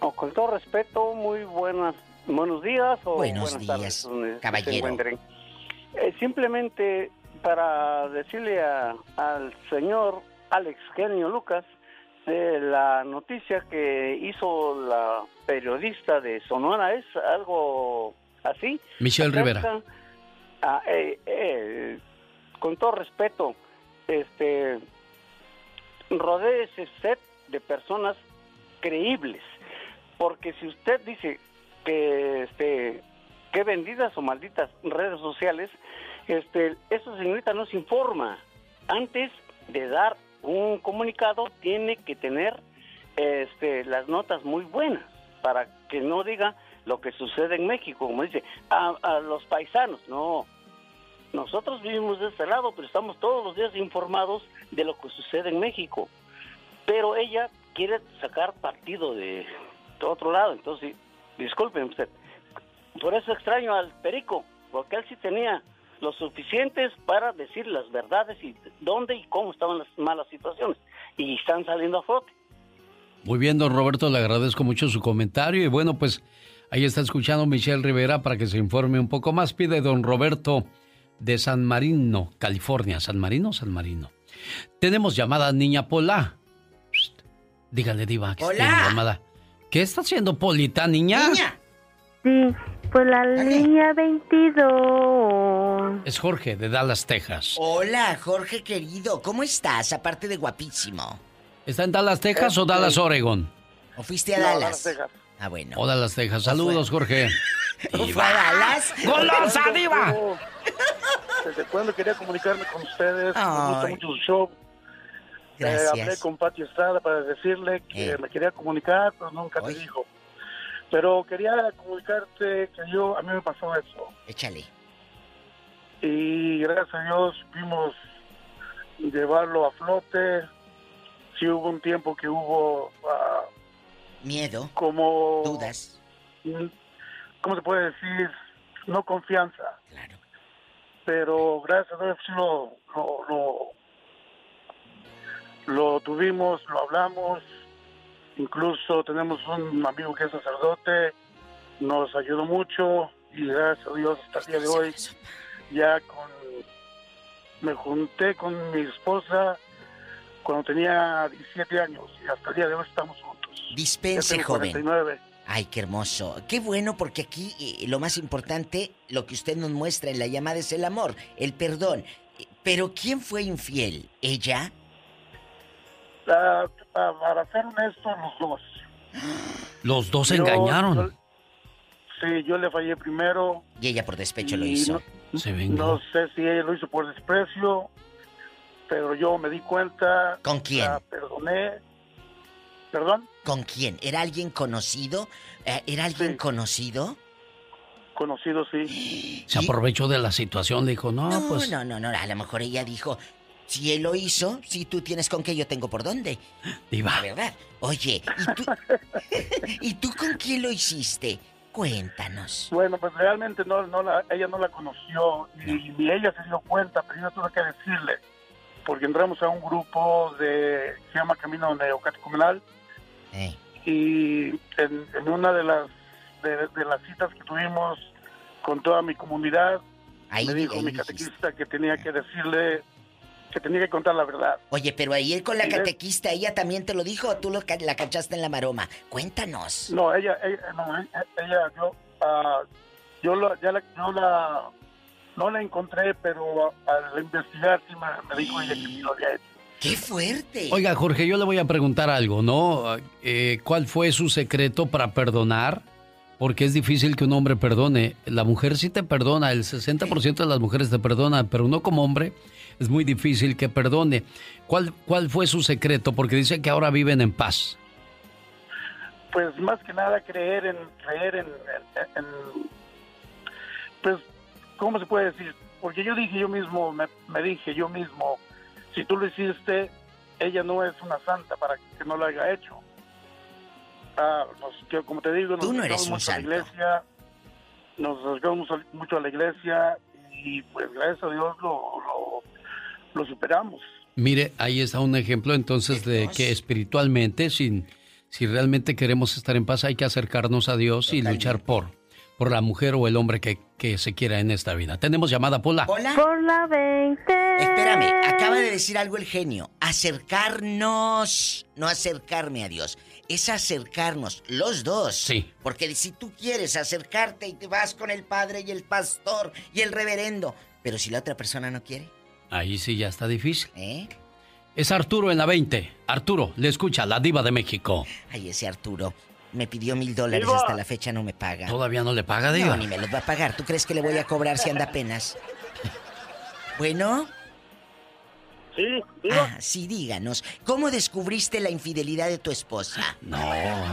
Oh, con todo respeto, muy buenas, buenos días o Buenos buenas días, tardes, caballero. Eh, simplemente para decirle a- al señor Alex Genio Lucas de la noticia que hizo la periodista de Sonora, ¿es algo así? Michelle Rivera. Ah, eh, eh, con todo respeto, este, rodéese usted de personas creíbles, porque si usted dice que, este, que vendidas o malditas redes sociales, este, eso señorita no se informa. Antes de dar un comunicado tiene que tener este, las notas muy buenas para que no diga lo que sucede en México, como dice, a, a los paisanos, no. Nosotros vivimos de este lado, pero estamos todos los días informados de lo que sucede en México. Pero ella quiere sacar partido de, de otro lado, entonces, disculpen usted. Por eso extraño al Perico, porque él sí tenía lo suficientes para decir las verdades y dónde y cómo estaban las malas situaciones. Y están saliendo a flote. Muy bien, don Roberto, le agradezco mucho su comentario. Y bueno, pues ahí está escuchando Michelle Rivera para que se informe un poco más. Pide don Roberto de San Marino, California. ¿San Marino San Marino? Tenemos llamada Niña Pola. Psst, Dígale, Diva, que Hola. llamada. ¿Qué está haciendo Polita, niña? Sí, por la línea 22. Es Jorge de Dallas, Texas. Hola, Jorge querido, ¿cómo estás? Aparte de guapísimo. ¿Está en Dallas, Texas o Dallas, Oregon? ¿O fuiste a No, Dallas? Dallas, Texas. Ah, bueno. O Dallas, Texas. Saludos, Jorge. ¿O fue a Dallas? ¡Golosa, diva! ¿Desde cuándo quería comunicarme con ustedes? Me gusta mucho su show. Eh, Gracias. hablé con Pati Estrada para decirle que Eh. me quería comunicar, pero nunca me dijo. Pero quería comunicarte que yo, a mí me pasó eso. Échale. Y gracias a Dios pudimos llevarlo a flote. Sí hubo un tiempo que hubo ah, Miedo. como... Dudas. ¿Cómo se puede decir? No confianza. Claro. Pero gracias a Dios sí lo, lo, lo, lo tuvimos, lo hablamos. Incluso tenemos un amigo que es sacerdote, nos ayudó mucho y gracias a Dios hasta el día de hoy ya con me junté con mi esposa cuando tenía 17 años y hasta el día de hoy estamos juntos. Dispense, joven. 49. Ay, qué hermoso. Qué bueno porque aquí eh, lo más importante, lo que usted nos muestra en la llamada es el amor, el perdón. Pero ¿quién fue infiel? ¿Ella? Ah, para ser honesto, los dos. Los dos se engañaron. yo- sí, yo le fallé primero. Y ella por despecho lo hizo. Se No sé si ella lo hizo por desprecio, pero yo me di cuenta. ¿Con quién? la perdoné. ¿Perdón? ¿Con quién? ¿Era alguien conocido? Eh, ¿Era alguien conocido? Conocido, sí. Se aprovechó de la situación, dijo, no, No, pues... no, no, no. A lo mejor ella dijo, si él lo hizo, si tú tienes con qué, yo tengo por dónde. Diva. La verdad. Oye, ¿y tú, ¿y tú con quién lo hiciste? Cuéntanos. Bueno, pues realmente no, no la, ella no la conoció y ni ella se dio cuenta, pero yo tuve que decirle, porque entramos a un grupo de se llama Camino Neocatecumenal y en, en una de las de, de las citas que tuvimos con toda mi comunidad Ahí- me dijo ahí mi dijiste. catequista que tenía que decirle que tenía que contar la verdad. Oye, pero ayer con la catequista, ¿ella también te lo dijo o tú lo la cachaste en la maroma? Cuéntanos. No, ella, ella, no, eh, ella, yo, ah, yo, la, ya la, yo la, no la encontré, pero al investigar sí me, me dijo ella que sí lo había hecho. ¡Qué fuerte! Oiga, Jorge, yo le voy a preguntar algo, ¿no? Eh, ¿Cuál fue su secreto para perdonar? Porque es difícil que un hombre perdone. La mujer sí te perdona, el 60% de las mujeres te perdonan, pero uno como hombre es muy difícil que perdone. ¿Cuál, cuál fue su secreto? Porque dice que ahora viven en paz. Pues más que nada creer en, creer en, en- en- pues, ¿cómo se puede decir? Porque yo dije yo mismo, me, me dije yo mismo, si tú lo hiciste, ella no es una santa para que no lo haya hecho. Ah, nos- que, como te digo, nos Tú no eres acercamos un mucho a la iglesia, nos acercamos mucho a la iglesia y pues gracias a Dios lo, lo, lo superamos. Mire, ahí está un ejemplo entonces de que espiritualmente, sin, si realmente queremos estar en paz, hay que acercarnos a Dios y luchar por, por la mujer o el hombre que, que se quiera en esta vida. Tenemos llamada, Pola. Hola. Por la 20. Espérame, acaba de decir algo el genio. Acercarnos, no acercarme a Dios. Es acercarnos, los dos. Sí. Porque si tú quieres acercarte y te vas con el padre y el pastor y el reverendo, pero si la otra persona no quiere, Ahí sí ya está difícil. ¿eh? Es Arturo en la 20. Arturo, le escucha, la diva de México. Ay, ese Arturo me pidió mil dólares, hasta la fecha no me paga. ¿Todavía no le paga, diva? No, ni me los va a pagar. ¿Tú crees que le voy a cobrar si anda apenas? Bueno. Sí, Ah, sí, díganos. ¿Cómo descubriste la infidelidad de tu esposa? No,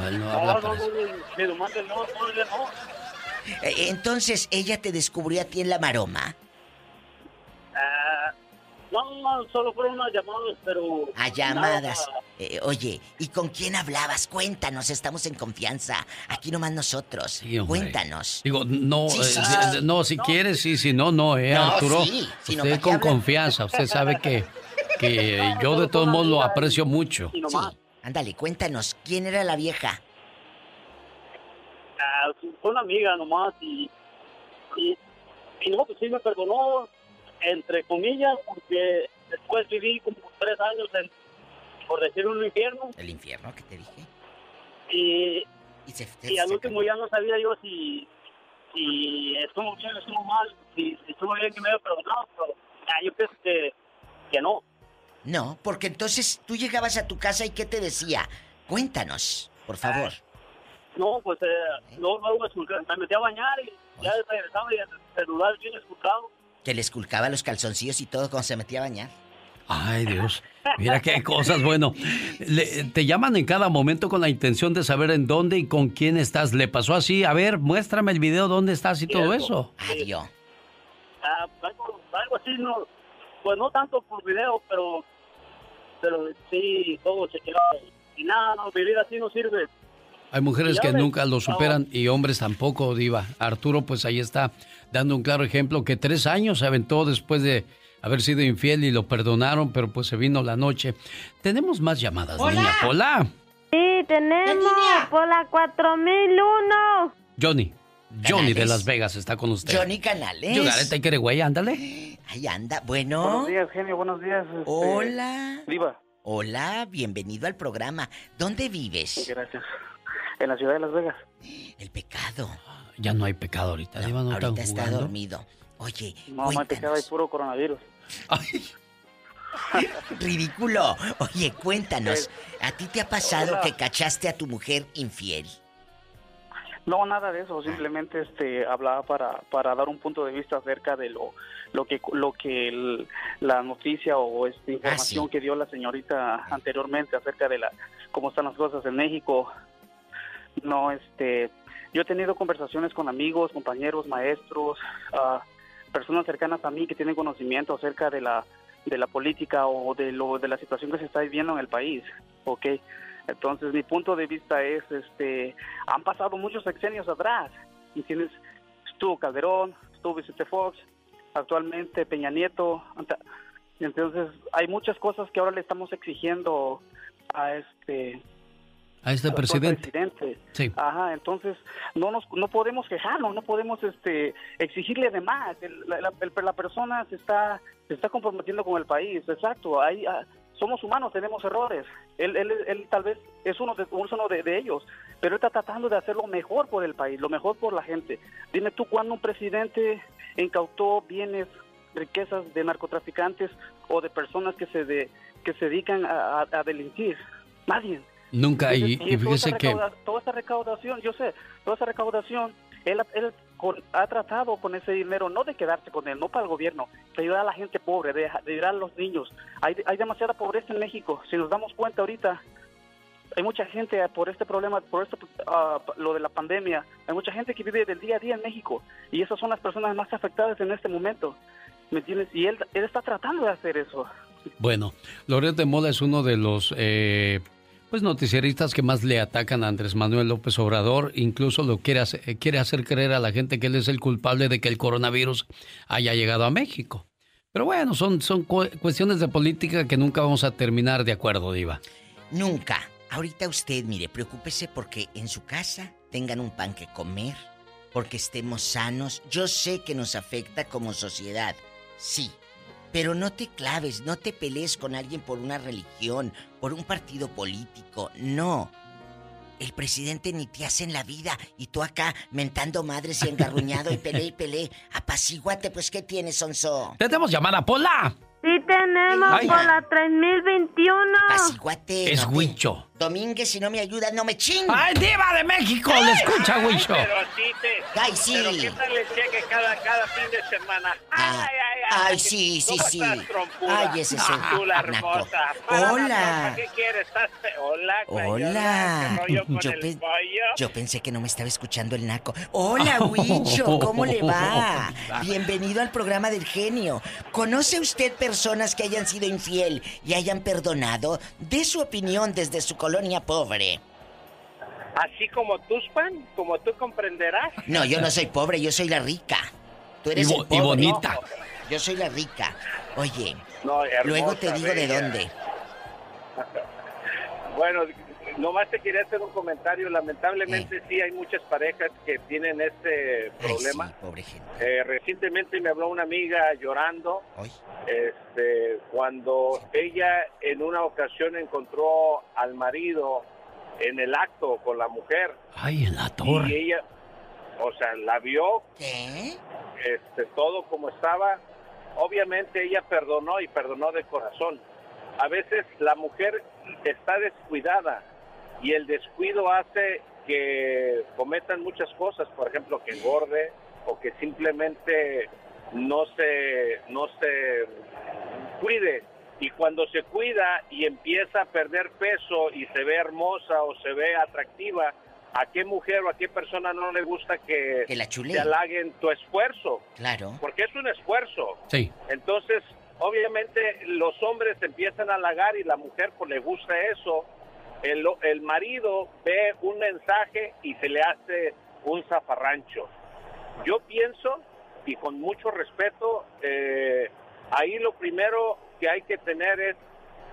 él no No, habla no, no, no, no. Eh, Entonces, ¿ella te descubrió a ti en la maroma? Ah, no, solo fueron unas llamadas, pero... A llamadas. Eh, oye, ¿y con quién hablabas? Cuéntanos, estamos en confianza. Aquí nomás nosotros. Sí. Cuéntanos. Digo, no, Sí, eh, sí, eh, no, si quieres, sí, si no, no, ¿eh, No, Arturo? no, usted ¿para qué con confianza, usted sabe que, que yo de todos modos lo aprecio mucho. Sí. Ándale, cuéntanos, ¿quién era la vieja? Ah, fue una amiga nomás y, y, y no, pues sí me perdonó, entre comillas, porque después viví como tres años en, por decir un infierno El infierno que te dije. y, Y, se, y al último ya no sabía yo si, si estuvo bien o estuvo mal, si, si estuvo bien que me había perdonado, pero ah, yo pienso que, que no. No, porque entonces tú llegabas a tu casa y ¿qué te decía? Cuéntanos, por favor. No, pues eh, luego, luego me, metí a bañar y ya regresaba y el celular bien esculcado. Que le esculcaba los calzoncillos y todo cuando se metía a bañar. Ay, Dios. Mira qué cosas. Bueno, le- te llaman en cada momento con la intención de saber en dónde y con quién estás. ¿Le pasó así? A ver, muéstrame el video dónde estás y todo eso. Adiós. Ah, algo, algo así, no, pues no tanto por video, pero, pero sí, todo chequeado. Y nada, no, vivir así no sirve. Hay mujeres que nunca lo superan y hombres tampoco, Diva. Arturo, pues ahí está dando un claro ejemplo que tres años se aventó después de haber sido infiel y lo perdonaron, pero pues se vino la noche. Tenemos más llamadas, niña. Hola. Sí, tenemos por la 4001. Johnny. Johnny de. Las Vegas está con usted. Johnny Canales. It, take it away, ándale. Ahí anda. Bueno. Buenos días, genio, buenos días. este, Hola. Diva. Hola, bienvenido al programa. ¿Dónde vives? Gracias. En la ciudad de Las Vegas. El pecado. Ya no hay pecado ahorita. Diva, no Ahorita está jugando. dormido. Oye, No, cuéntanos. hay puro coronavirus. Ridículo. Oye, cuéntanos. ¿A ti te ha pasado Hola. que cachaste a tu mujer infiel? No, nada de eso. Simplemente este hablaba para, para dar un punto de vista acerca de lo lo que lo que el- la noticia o esta información que dio la señorita anteriormente acerca de la cómo están las cosas en México. No, este, yo he tenido conversaciones con amigos, compañeros, maestros, ah, personas cercanas a mí que tienen conocimiento acerca de la de la política o de lo de la situación que se está viviendo en el país, ¿ok? Entonces mi punto de vista es, este, han pasado muchos sexenios atrás, ¿entiendes? Estuvo Calderón, estuvo Vicente Fox, actualmente Peña Nieto, entonces hay muchas cosas que ahora le estamos exigiendo a este A este presidente. presidente. Sí. Ajá, entonces no nos no podemos quejarnos, no podemos este exigirle de más. El- la, el- la persona se está se está comprometiendo con el país, exacto. Hay, ah, somos humanos, tenemos errores. Él, él, él tal vez es uno de uno de, de ellos, pero él está tratando de hacer lo mejor por el país, lo mejor por la gente. Dime tú cuándo un presidente incautó bienes, riquezas de narcotraficantes o de personas que se de, que se dedican a, a- a delinquir. Nadie. Nunca, y, y fíjese que... toda esa recaudación, yo sé, toda esa recaudación, él, él con- ha tratado con ese dinero no de quedarse con él, no para el gobierno, de ayudar a la gente pobre, de, de ayudar a los niños. Hay, hay demasiada pobreza en México. Si nos damos cuenta ahorita, hay mucha gente eh, por este problema, por esto, ah, lo de la pandemia, hay mucha gente que vive del día a día en México y esas son las personas más afectadas en este momento. ¿Me entiendes? Y él, él está tratando de hacer eso. Bueno, Loret de Mola es uno de los eh, pues noticieristas que más le atacan a Andrés Manuel López Obrador. Incluso lo quiere hacer, eh, quiere hacer creer a la gente que él es el culpable de que el coronavirus haya llegado a México. Pero bueno, son, son cu- cuestiones de política que nunca vamos a terminar de acuerdo, Diva. Nunca. Ahorita usted, mire, preocúpese porque en su casa tengan un pan que comer, porque estemos sanos. Yo sé que nos afecta como sociedad, sí. Pero no te claves, no te pelees con alguien por una religión, por un partido político, no. El presidente ni te hace en la vida y tú acá mentando madres y engarruñado y peleé y peleé. Apacíguate, pues ¿qué tienes, Sonso? ¡Tenemos llamada, Pola! Sí tenemos Ay. por la 3021. Apacíguate. Es no te- Huicho. Domínguez, si no me ayudas, no me chingo. ¡Ay, diva de México! ¡Le escucha, Huicho! Pero sí te... Ay, sí. Pero qué tal le cheque cada, cada fin de semana. Ay, ay, ay. Ay, sí, sí, ¿Cómo sí. Ay, ese es el hermosa. Para, Hola. ¿Qué quieres? ¿Estás pe- Hola, güey. Hola. ¿Qué rollo con Yo, el pe- pollo? yo pensé que no me estaba escuchando el naco. Hola, Huicho, ¿cómo le va? Bienvenido al programa del genio. ¿Conoce usted personas que hayan sido infiel y hayan perdonado? De su opinión desde su colonia pobre. Así como Tuspan, como tú comprenderás. No, yo no soy pobre, yo soy la rica. Tú eres Y el pobre. y bonita. Yo soy la rica. Oye, No, luego te digo de dónde. Bueno, nomás te quería hacer un comentario. Lamentablemente sí hay muchas parejas que tienen este problema. pobre gente. Eh, recientemente me habló una amiga llorando. Este, cuando ella en una ocasión encontró al marido en el acto con la mujer. ¡Ay, en la Y torre! ella, o sea, la vio, este, todo como estaba. Obviamente ella perdonó y perdonó de corazón. A veces la mujer está descuidada y el descuido hace que cometan muchas cosas, por ejemplo, que engorde o que simplemente no se no se cuide y cuando se cuida y empieza a perder peso y se ve hermosa o se ve atractiva, ¿a qué mujer o a qué persona no le gusta que, Que la te halaguen tu esfuerzo? Claro. Porque es un esfuerzo. Sí. Entonces, obviamente los hombres empiezan a halagar y la mujer pues le gusta eso. El, el marido ve un mensaje y se le hace un zafarrancho. Yo pienso, y con mucho respeto, eh, ahí lo primero que hay que tener es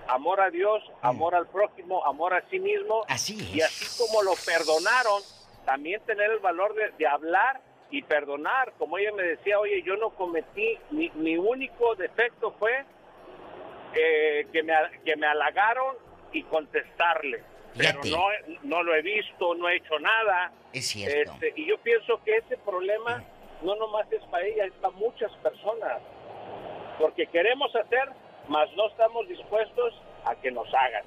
amor a Dios, amor al prójimo, amor a sí mismo. Así Y así como lo perdonaron, también tener el valor de, de hablar y perdonar. Como ella me decía, oye, yo no cometí, mi, mi único defecto fue eh, que, me, que me halagaron y contestarle. Pero Fíjate. no, no lo he visto, no he hecho nada. Es cierto. Este, y yo pienso que ese problema no nomás es para ella, es para muchas personas. Porque queremos hacer, mas no estamos dispuestos a que nos hagan.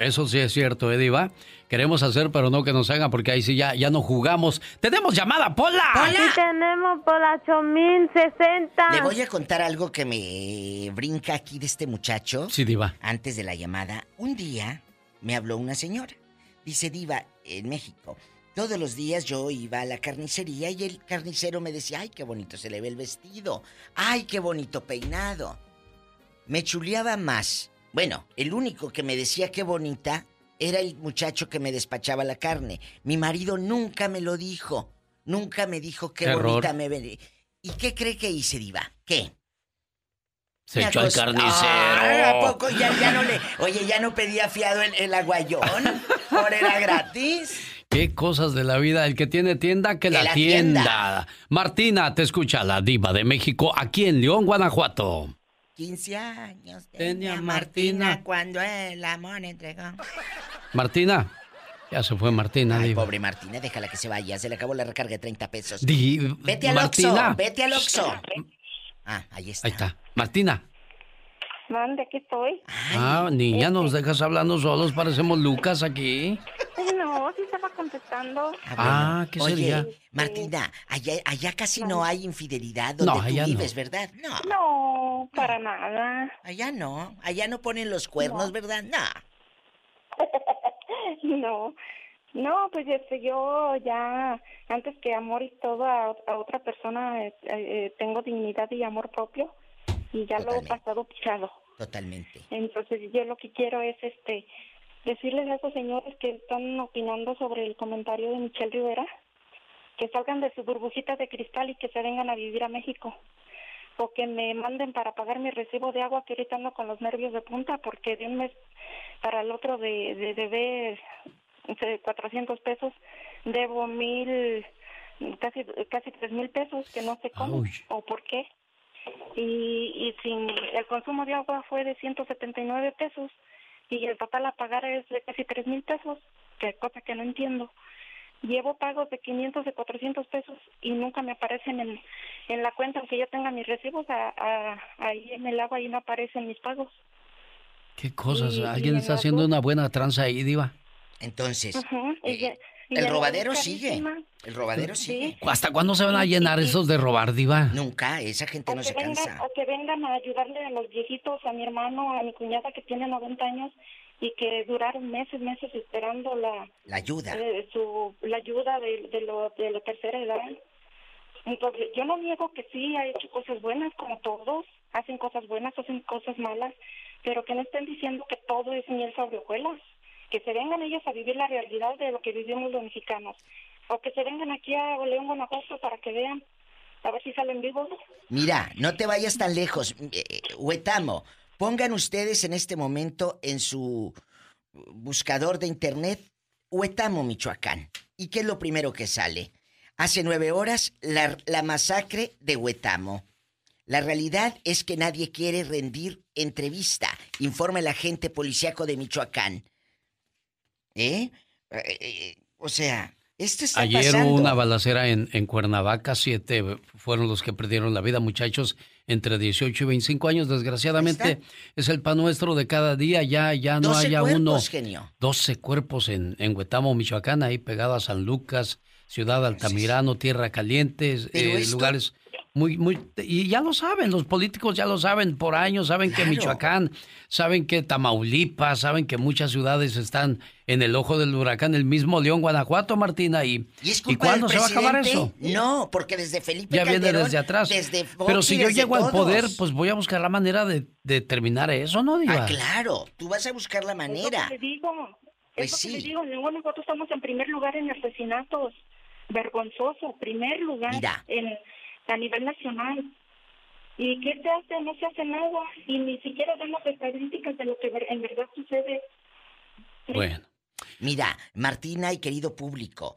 Eso sí es cierto, ¿eh, Diva? Queremos hacer, pero no que nos hagan, porque ahí sí ya, ya no jugamos. ¡Tenemos llamada, Pola! Sí tenemos por la 8060. Le voy a contar algo que me brinca aquí de este muchacho. Sí, Diva. Antes de la llamada, un día me habló una señora. Dice, Diva, en México, todos los días yo iba a la carnicería y el carnicero me decía, ay, qué bonito se le ve el vestido. Ay, qué bonito peinado. Me chuleaba más. Bueno, el único que me decía qué bonita era el muchacho que me despachaba la carne. Mi marido nunca me lo dijo. Nunca me dijo qué error. bonita me ve. ¿Y qué cree que hice, Diva? ¿Qué? Se echó al carnicero. ¿a poco ya, ya no le... Oye, ya no pedía fiado el, el aguayón. Ahora era gratis. Qué cosas de la vida. El que tiene tienda, que, la, la tienda. tienda. Martina, te escucha la diva de México aquí en León, Guanajuato. 15 años Tenía Martina cuando el amor entregó. Martina. Ya se fue Martina, Ay, diva. pobre Martina, déjala que se vaya. Se le acabó la recarga de 30 pesos. Di- Vete al Martina. Oxxo, vete al Oxxo. Ah, ahí está. Ahí está. Martina. Mande, aquí estoy. Ah, niña, nos dejas hablando solos, parecemos Lucas aquí. No, sí estaba contestando. Ah, ¿qué Oye, sería? Martina, allá, allá casi no hay infidelidad donde No, tú allá no. vives, ¿verdad? No. No, para nada. Allá no. Allá no ponen los cuernos, No. ¿verdad? No. No, no, pues este, yo ya, antes que amor y todo a, a otra persona, eh, eh, tengo dignidad y amor propio y ya lo he pasado pisado. Totalmente. Entonces yo lo que quiero es este decirles a esos señores que están opinando sobre el comentario de Michelle Rivera que salgan de su burbujita de cristal y que se vengan a vivir a México. O que me manden para pagar mi recibo de agua que ahorita ando con los nervios de punta porque de un mes para el otro de, de de 400 pesos debo mil casi casi tres mil pesos que no sé cómo o por qué. Y, y sin el consumo de agua fue de 179 pesos y el total a pagar es de casi tres mil pesos que cosa que no entiendo llevo pagos de 500 de 400 pesos y nunca me aparecen en, en la cuenta aunque yo tenga mis recibos a, a- ahí en el agua y no aparecen mis pagos ¿Qué cosas? ¿Alguien en está haciendo una buena tranza ahí, diva? Entonces, ya- el robadero sigue. El robadero Sí. sigue. ¿Hasta cuándo se van a llenar esos de robar, diva? Nunca, esa gente no se vengan, cansa. o que vengan a ayudarle a los viejitos, a mi hermano, a mi cuñada que tiene 90 años y que duraron meses, meses esperando la La ayuda. eh, su, la ayuda de, de, lo, de la tercera edad. Entonces, yo no niego que sí ha hecho cosas buenas, como todos, hacen cosas buenas, hacen cosas malas, pero que no estén diciendo que todo es miel sobre hojuelas, que se vengan ellos a vivir la realidad de lo que vivimos los mexicanos, o que se vengan aquí a León, Guanajuato para que vean, a ver si salen vivos. Mira, no te vayas tan lejos. Eh, eh, Huetamo, pongan ustedes en este momento en su buscador de internet Huetamo, Michoacán. ¿Y qué es lo primero que sale? Hace nueve horas, la, la masacre de Huetamo. La realidad es que nadie quiere rendir entrevista, informa el agente policíaco de Michoacán. ¿Eh? Eh, eh, o sea, esto está Ayer pasando. hubo una balacera en, en Cuernavaca, siete fueron los que perdieron la vida, muchachos entre 18 y 25 años. Desgraciadamente es el pan nuestro de cada día, ya, ya no 12 haya cuerpos, uno. genio. 12 cuerpos en, en Huetamo, Michoacán, ahí pegado a San Lucas, Ciudad Altamirano, Tierra Caliente, eh, esto- lugares muy, muy... Y ya lo saben, los políticos ya lo saben por años, saben que. Michoacán, saben que Tamaulipas, saben que muchas ciudades están en el ojo del huracán, el mismo León, Guanajuato, Martina, y... ¿Y es ¿Y culpa cuándo del se va a acabar eso? No, porque desde Felipe Ya viene desde atrás. desde Fox Pero si yo llego al poder, pues voy a buscar la manera de, de terminar eso, ¿no, Diva? Ah, claro, tú vas a buscar la Es lo manera. que le digo, Pues es lo sí. que le digo, en Guanajuato estamos en primer lugar en asesinatos, vergonzoso, primer lugar Mira. en a nivel nacional. ¿Y qué se hace? No se hace nada y ni siquiera damos estadísticas de lo que en verdad sucede. Bueno. Mira, Martina y querido público.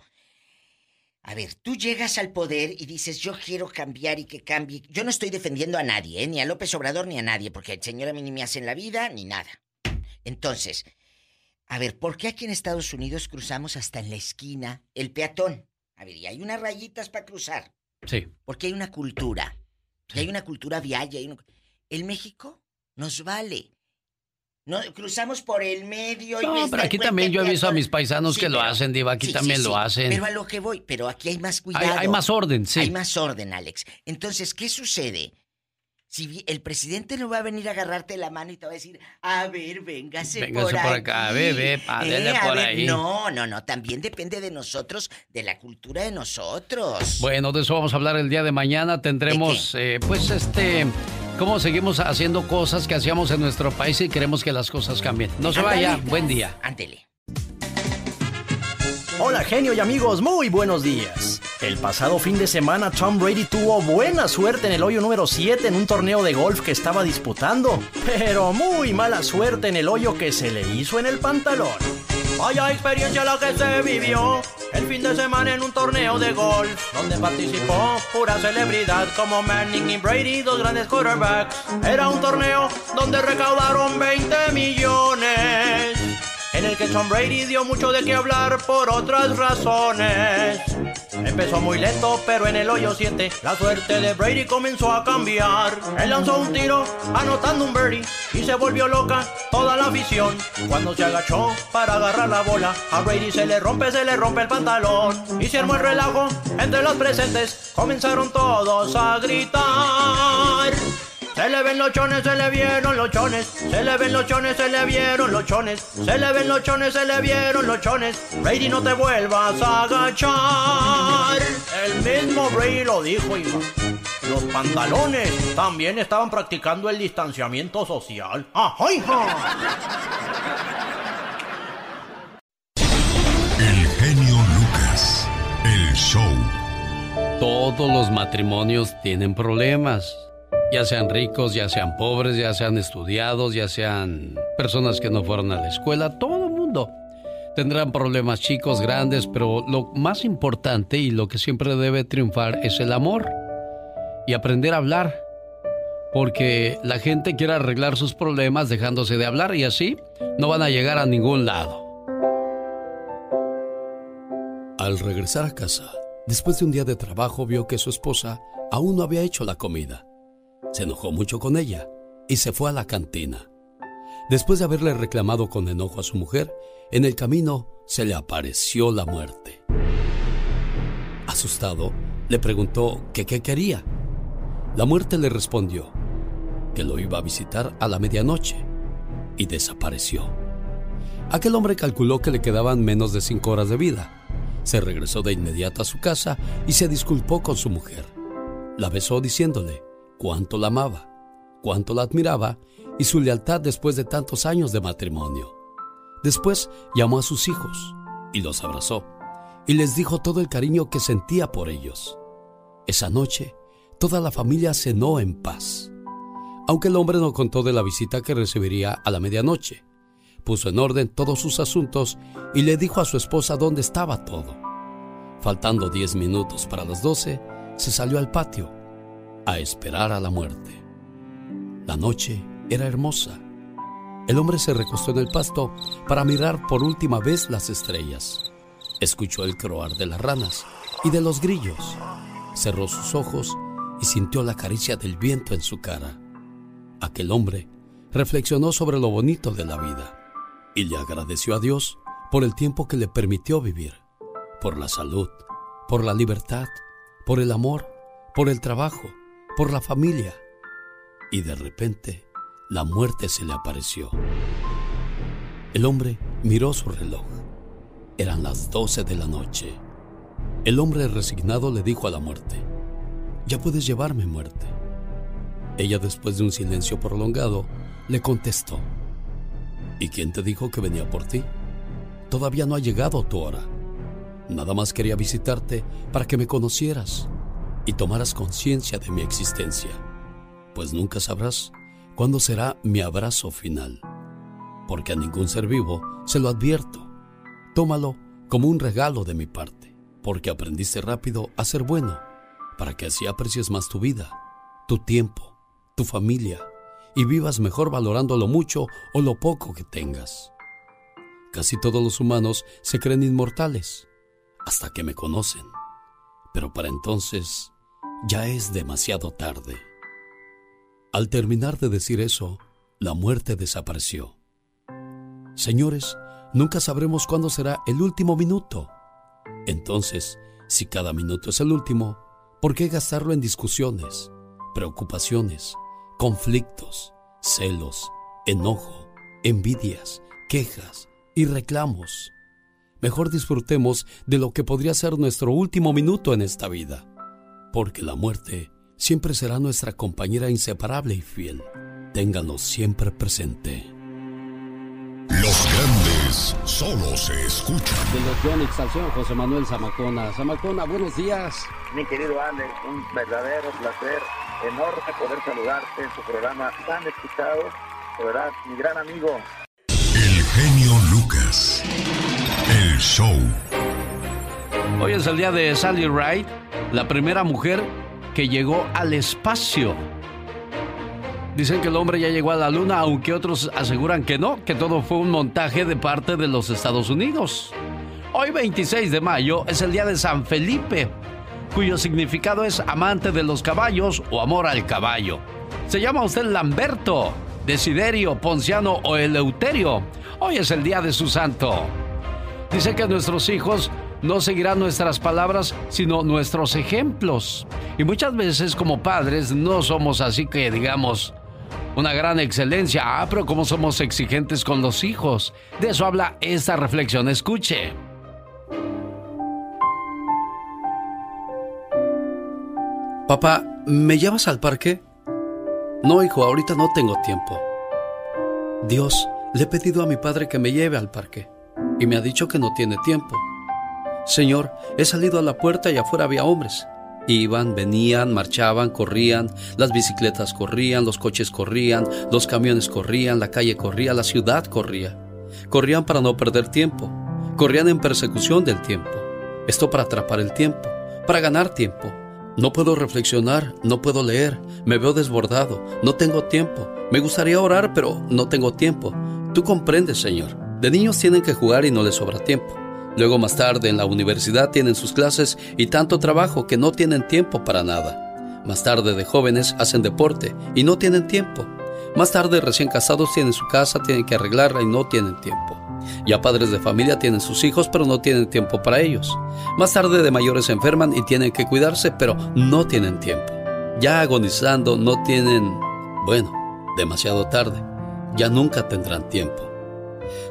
A ver, tú llegas al poder y dices, yo quiero cambiar y que cambie. Yo no estoy defendiendo a nadie, ¿eh? ni a López Obrador ni a nadie, porque el señor a mí ni me hace en la vida ni nada. Entonces, a ver, ¿por qué aquí en Estados Unidos cruzamos hasta en la esquina el peatón? A ver, y hay unas rayitas para cruzar. Sí. Porque hay una cultura. Hay una cultura vial. y hay una- En México nos vale. No, cruzamos por el medio y No, pero aquí también yo he el visto a mis paisanos Sí, que lo hacen, Diva, aquí sí, también lo hacen. Pero a lo que voy, pero aquí hay más cuidado. hay más orden, sí. Hay más orden, Alex. Entonces, ¿qué sucede? Si el presidente no va a venir a agarrarte la mano y te va a decir, a ver, véngase, Véngase por, por acá, aquí". ve, ve, pa, dele a por ver, ahí. No, no, no, también depende de nosotros, de la cultura de nosotros. Bueno, de eso vamos a hablar el día de mañana. Tendremos, eh, pues, este, cómo seguimos haciendo cosas que hacíamos en nuestro país y queremos que las cosas cambien. No se vaya, buen día. Ándele. Hola genio y amigos, muy buenos días. El pasado fin de semana Tom Brady tuvo buena suerte en el hoyo número 7 en un torneo de golf que estaba disputando, pero muy mala suerte en el hoyo que se le hizo en el pantalón. Vaya experiencia la que se vivió el fin de semana en un torneo de golf, donde participó pura celebridad como Manning y Brady, dos grandes quarterbacks. Era un torneo donde recaudaron 20 millones en el que Tom Brady dio mucho de qué hablar por otras razones. Empezó muy lento, pero en el hoyo 7 la suerte de Brady comenzó a cambiar. Él lanzó un tiro, anotando un birdie, y se volvió loca toda la afición. Cuando se agachó para agarrar la bola, a Brady se le rompe, se le rompe el pantalón. Y se armó el relajo entre los presentes, comenzaron todos a gritar. Se le ven los chones, se le vieron los chones. Se le ven los chones, se le vieron los chones. Se le ven los chones, se le vieron los chones. Brady, no te vuelvas a agachar. El mismo Brady lo dijo, hijo. Los pantalones también estaban practicando el distanciamiento social. ¡Ajá, hija! El genio Lucas. El show. Todos los matrimonios tienen problemas. Ya sean ricos, ya sean pobres, ya sean estudiados, ya sean personas que no fueron a la escuela, todo el mundo tendrán problemas chicos, grandes, pero lo más importante y lo que siempre debe triunfar es el amor y aprender a hablar. Porque la gente quiere arreglar sus problemas dejándose de hablar y así no van a llegar a ningún lado. Al regresar a casa, después de un día de trabajo, vio que su esposa aún no había hecho la comida. Se enojó mucho con ella y se fue a la cantina. Después de haberle reclamado con enojo a su mujer, en el camino se le apareció la muerte. Asustado, le preguntó que qué quería. La muerte le respondió que lo iba a visitar a la medianoche y desapareció. Aquel hombre calculó que le quedaban menos de cinco horas de vida. Se regresó de inmediato a su casa y se disculpó con su mujer. La besó diciéndole cuánto la amaba, cuánto la admiraba y su lealtad después de tantos años de matrimonio. Después llamó a sus hijos y los abrazó y les dijo todo el cariño que sentía por ellos. Esa noche, toda la familia cenó en paz. Aunque el hombre no contó de la visita que recibiría a la medianoche, puso en orden todos sus asuntos y le dijo a su esposa dónde estaba todo. Faltando diez minutos para las doce, se salió al patio a esperar a la muerte. La noche era hermosa. El hombre se recostó en el pasto para mirar por última vez las estrellas. Escuchó el croar de las ranas y de los grillos. Cerró sus ojos y sintió la caricia del viento en su cara. Aquel hombre reflexionó sobre lo bonito de la vida y le agradeció a Dios por el tiempo que le permitió vivir, por la salud, por la libertad, por el amor, por el trabajo, por la familia. Y de repente, la muerte se le apareció. El hombre miró su reloj. Eran las doce de la noche. El hombre resignado le dijo a la muerte, ya puedes llevarme muerte. Ella, después de un silencio prolongado, le contestó, ¿y quién te dijo que venía por ti? Todavía no ha llegado tu hora. Nada más quería visitarte para que me conocieras y tomaras conciencia de mi existencia, pues nunca sabrás cuándo será mi abrazo final, porque a ningún ser vivo se lo advierto. Tómalo como un regalo de mi parte, porque aprendiste rápido a ser bueno, para que así aprecies más tu vida, tu tiempo, tu familia, y vivas mejor valorando lo mucho o lo poco que tengas. Casi todos los humanos se creen inmortales, hasta que me conocen. Pero para entonces ya es demasiado tarde. Al terminar de decir eso, la muerte desapareció. Señores, nunca sabremos cuándo será el último minuto. Entonces, si cada minuto es el último, ¿por qué gastarlo en discusiones, preocupaciones, conflictos, celos, enojo, envidias, quejas y reclamos? Mejor disfrutemos de lo que podría ser nuestro último minuto en esta vida, porque la muerte siempre será nuestra compañera inseparable y fiel. Ténganlo siempre presente. Los grandes solo se escuchan. De los Yonix al señor José Manuel Zamacona. Zamacona, buenos días. Mi querido Alex, un verdadero placer, enorme poder saludarte en tu programa tan escuchado. De verdad, mi gran amigo. El genio Lucas. El show. Hoy es el día de Sally Ride, la primera mujer que llegó al espacio. Dicen que el hombre ya llegó a la luna, aunque otros aseguran que no, que todo fue un montaje de parte de los Estados Unidos. Hoy 26 de mayo es el día de San Felipe, cuyo significado es amante de los caballos o amor al caballo. Se llama usted Lamberto, Desiderio, Ponciano o Eleuterio. Hoy es el día de su santo. Dice que nuestros hijos no seguirán nuestras palabras, sino nuestros ejemplos. Y muchas veces como padres no somos así que digamos una gran excelencia. Ah, pero como somos exigentes con los hijos. De eso habla esta reflexión. Escuche. Papá, ¿me llevas al parque? No, hijo, ahorita no tengo tiempo. Dios, le he pedido a mi padre que me lleve al parque y me ha dicho que no tiene tiempo. Señor, he salido a la puerta y afuera había hombres. Iban, venían, marchaban, corrían, las bicicletas corrían, los coches corrían, los camiones corrían, la calle corría, la ciudad corría. Corrían para no perder tiempo, corrían en persecución del tiempo. Esto para atrapar el tiempo, para ganar tiempo. No puedo reflexionar, no puedo leer, me veo desbordado, no tengo tiempo. Me gustaría orar, pero no tengo tiempo. Tú comprendes, Señor. De niños tienen que jugar y no les sobra tiempo. Luego más tarde en la universidad tienen sus clases y tanto trabajo que no tienen tiempo para nada. Más tarde de jóvenes hacen deporte y no tienen tiempo. Más tarde recién casados tienen su casa, tienen que arreglarla y no tienen tiempo. Ya padres de familia tienen sus hijos pero no tienen tiempo para ellos. Más tarde de mayores se enferman y tienen que cuidarse pero no tienen tiempo. Ya agonizando no tienen... Bueno, demasiado tarde. Ya nunca tendrán tiempo.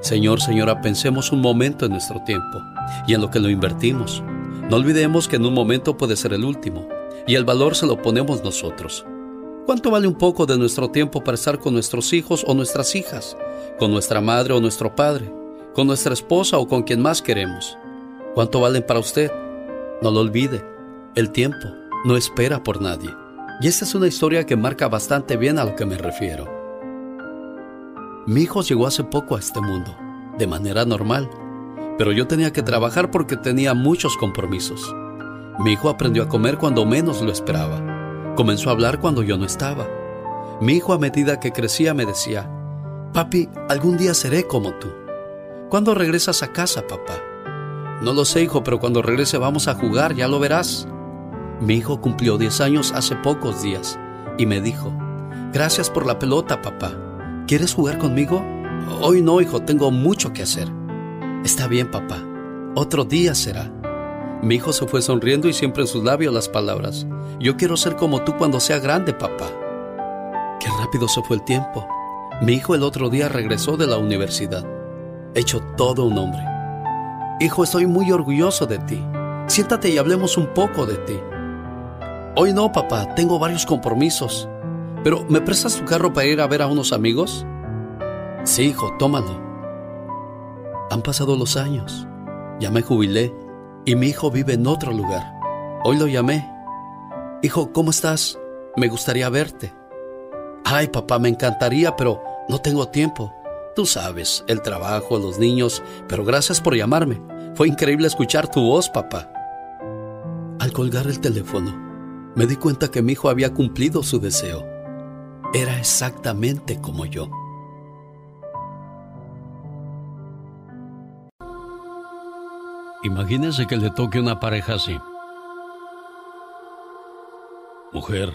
Señor, señora, pensemos un momento en nuestro tiempo y en lo que lo invertimos. No olvidemos que en un momento puede ser el último y el valor se lo ponemos nosotros. ¿Cuánto vale un poco de nuestro tiempo para estar con nuestros hijos o nuestras hijas, con nuestra madre o nuestro padre, con nuestra esposa o con quien más queremos? ¿Cuánto valen para usted? No lo olvide, el tiempo no espera por nadie. Y esta es una historia que marca bastante bien a lo que me refiero. Mi hijo llegó hace poco a este mundo, de manera normal, pero yo tenía que trabajar porque tenía muchos compromisos. Mi hijo aprendió a comer cuando menos lo esperaba. Comenzó a hablar cuando yo no estaba. Mi hijo a medida que crecía me decía, Papi, algún día seré como tú. ¿Cuándo regresas a casa, papá? No lo sé, hijo, pero cuando regrese vamos a jugar, ya lo verás. Mi hijo cumplió 10 años hace pocos días y me dijo, Gracias por la pelota, papá. ¿Quieres jugar conmigo? Hoy no, hijo, tengo mucho que hacer. Está bien, papá. Otro día será. Mi hijo se fue sonriendo y siempre en sus labios las palabras. Yo quiero ser como tú cuando sea grande, papá. Qué rápido se fue el tiempo. Mi hijo el otro día regresó de la universidad. Hecho todo un hombre. Hijo, estoy muy orgulloso de ti. Siéntate y hablemos un poco de ti. Hoy no, papá, tengo varios compromisos. Pero, ¿me prestas tu carro para ir a ver a unos amigos? Sí, hijo, tómalo. Han pasado los años. Ya me jubilé y mi hijo vive en otro lugar. Hoy lo llamé. Hijo, ¿cómo estás? Me gustaría verte. Ay, papá, me encantaría, pero no tengo tiempo. Tú sabes, el trabajo, los niños, pero gracias por llamarme. Fue increíble escuchar tu voz, papá. Al colgar el teléfono, me di cuenta que mi hijo había cumplido su deseo era exactamente como yo. Imagínense que le toque una pareja así. Mujer,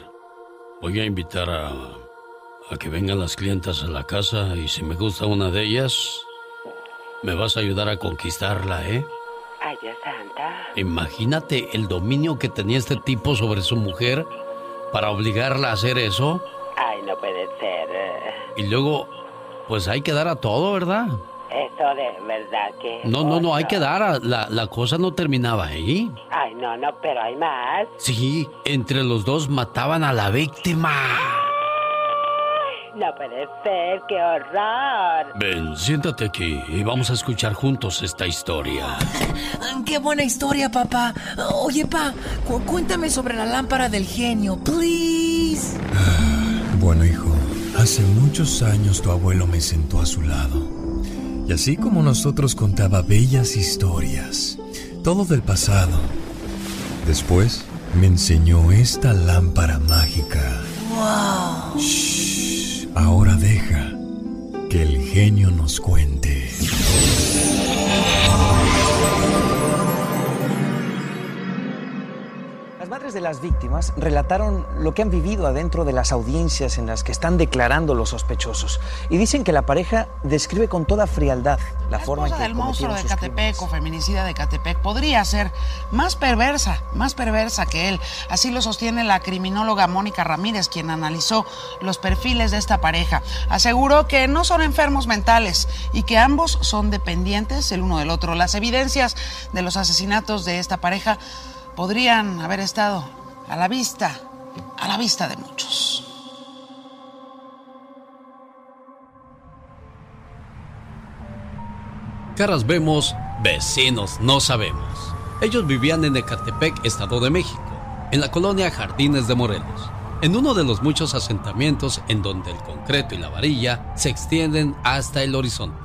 voy a invitar a, a que vengan las clientas a la casa y si me gusta una de ellas, me vas a ayudar a conquistarla, ¿eh? Ay, santa. Imagínate el dominio que tenía este tipo sobre su mujer para obligarla a hacer eso. No puede ser. Y luego, pues hay que dar a todo, ¿verdad? Eso de verdad que... No, no, no, hay que dar a... La, la cosa no terminaba ahí. Ay, no, no, pero hay más. Sí, entre los dos mataban a la víctima. No puede ser, qué horror. Ven, siéntate aquí y vamos a escuchar juntos esta historia. ¡Qué buena historia, papá! Oye, pa, cu cuéntame sobre la lámpara del genio, please. Bueno, hijo, hace muchos años tu abuelo me sentó a su lado Y así como nosotros contaba bellas historias, todo del pasado. Después me enseñó esta lámpara mágica. ¡Wow! Shh, ahora deja que el genio nos cuente. De las víctimas relataron lo que han vivido adentro de las audiencias en las que están declarando los sospechosos y dicen que la pareja describe con toda frialdad la, forma en que del monstruo de Catepec o feminicida de Catepec podría ser más perversa, más perversa que él. Así lo sostiene la criminóloga Mónica Ramírez, quien analizó los perfiles de esta pareja. Aseguró que no son enfermos mentales y que ambos son dependientes el uno del otro. Las evidencias de los asesinatos de esta pareja podrían haber estado a la vista, a la vista de muchos. Caras vemos, vecinos no sabemos. Ellos vivían en Ecatepec, Estado de México, en la colonia Jardines de Morelos, en uno de los muchos asentamientos en donde el concreto y la varilla se extienden hasta el horizonte.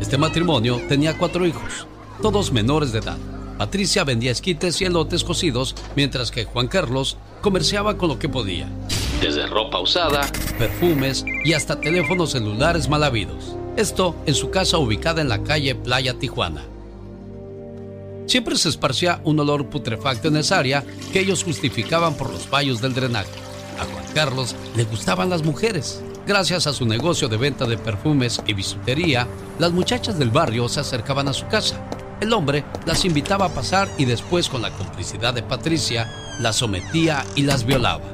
Este matrimonio tenía cuatro hijos, todos menores de edad. Patricia vendía esquites y elotes cocidos, mientras que Juan Carlos comerciaba con lo que podía. Desde ropa usada, perfumes y hasta teléfonos celulares mal habidos. Esto en su casa ubicada en la calle Playa Tijuana. Siempre se esparcía un olor putrefacto en esa área que ellos justificaban por los fallos del drenaje. A Juan Carlos le gustaban las mujeres. Gracias a su negocio de venta de perfumes y bisutería, las muchachas del barrio se acercaban a su casa. El hombre las invitaba a pasar y después, con la complicidad de Patricia, las sometía y las violaba.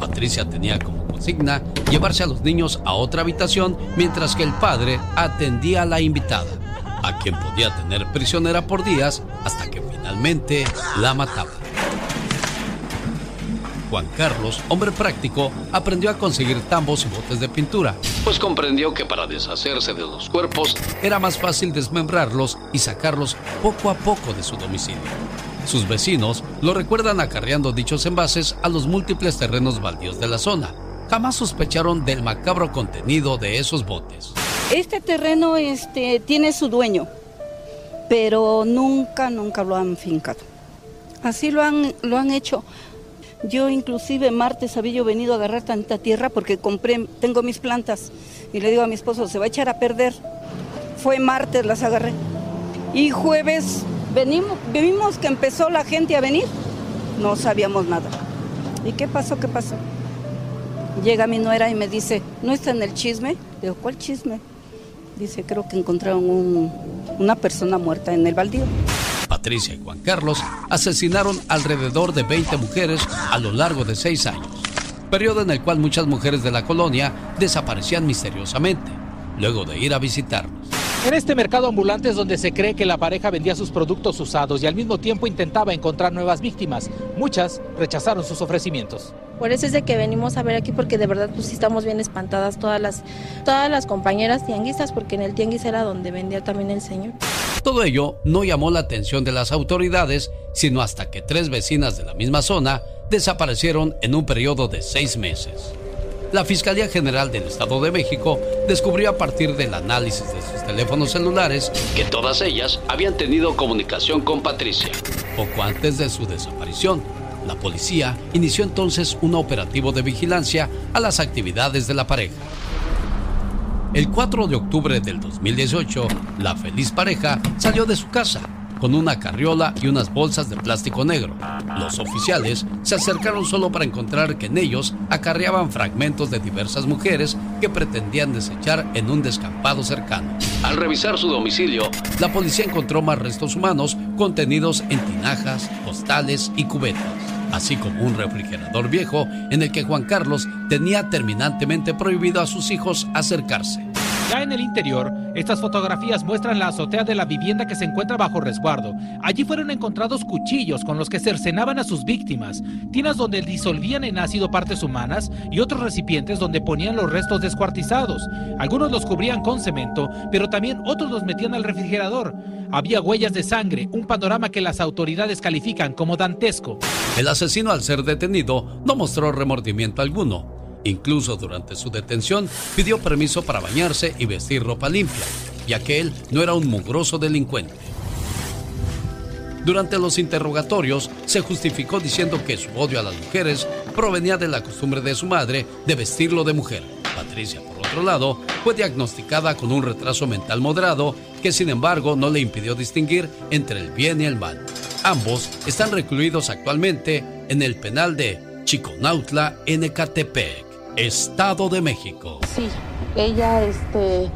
Patricia tenía como consigna llevarse a los niños a otra habitación mientras que el padre atendía a la invitada, a quien podía tener prisionera por días hasta que finalmente la mataba. Juan Carlos, hombre práctico, aprendió a conseguir tambos y botes de pintura, pues comprendió que para deshacerse de los cuerpos era más fácil desmembrarlos y sacarlos poco a poco de su domicilio. Sus vecinos lo recuerdan acarreando dichos envases a los múltiples terrenos baldíos de la zona. Jamás sospecharon del macabro contenido de esos botes. Este terreno este, tiene su dueño, pero nunca, nunca lo han fincado. Así lo han, lo han hecho. Yo inclusive martes había yo venido a agarrar tanta tierra porque compré, tengo mis plantas y le digo a mi esposo, se va a echar a perder. Fue martes, las agarré. Y jueves venimos, vimos que empezó la gente a venir, no sabíamos nada. ¿Y qué pasó? ¿Qué pasó? Llega mi nuera y me dice, ¿no está en el chisme? Digo, ¿cuál chisme? Dice, creo que encontraron un- una persona muerta en el baldío. Patricia y Juan Carlos asesinaron alrededor de 20 mujeres a lo largo de seis años, periodo en el cual muchas mujeres de la colonia desaparecían misteriosamente, luego de ir a visitarlos. En este mercado ambulante es donde se cree que la pareja vendía sus productos usados y al mismo tiempo intentaba encontrar nuevas víctimas. Muchas rechazaron sus ofrecimientos. Por eso es de que venimos a ver aquí porque de verdad pues sí estamos bien espantadas todas las todas las compañeras tianguistas porque en el tianguis era donde vendía también el señor. Todo ello no llamó la atención de las autoridades, sino hasta que tres vecinas de la misma zona desaparecieron en un periodo de seis meses. La Fiscalía General del Estado de México descubrió a partir del análisis de sus teléfonos celulares que todas ellas habían tenido comunicación con Patricia, poco antes de su desaparición. La policía inició entonces un operativo de vigilancia a las actividades de la pareja. El 4 de octubre del 2018, la feliz pareja salió de su casa con una carriola y unas bolsas de plástico negro. Los oficiales se acercaron solo para encontrar que en ellos acarreaban fragmentos de diversas mujeres que pretendían desechar en un descampado cercano. Al revisar su domicilio, la policía encontró más restos humanos contenidos en tinajas, costales y cubetas, así como un refrigerador viejo en el que Juan Carlos tenía terminantemente prohibido a sus hijos acercarse. Ya en el interior, estas fotografías muestran la azotea de la vivienda que se encuentra bajo resguardo. Allí fueron encontrados cuchillos con los que cercenaban a sus víctimas, tinas donde disolvían en ácido partes humanas y otros recipientes donde ponían los restos descuartizados. Algunos los cubrían con cemento, pero también otros los metían al refrigerador. Había huellas de sangre, un panorama que las autoridades califican como dantesco. El asesino al ser detenido no mostró remordimiento alguno. Incluso durante su detención pidió permiso para bañarse y vestir ropa limpia, ya que él no era un mugroso delincuente. Durante los interrogatorios se justificó diciendo que su odio a las mujeres provenía de la costumbre de su madre de vestirlo de mujer. Patricia, por otro lado, fue diagnosticada con un retraso mental moderado que sin embargo no le impidió distinguir entre el bien y el mal. Ambos están recluidos actualmente en el penal de Chiconautla, Ecatepec, Estado de México. Sí, ella este,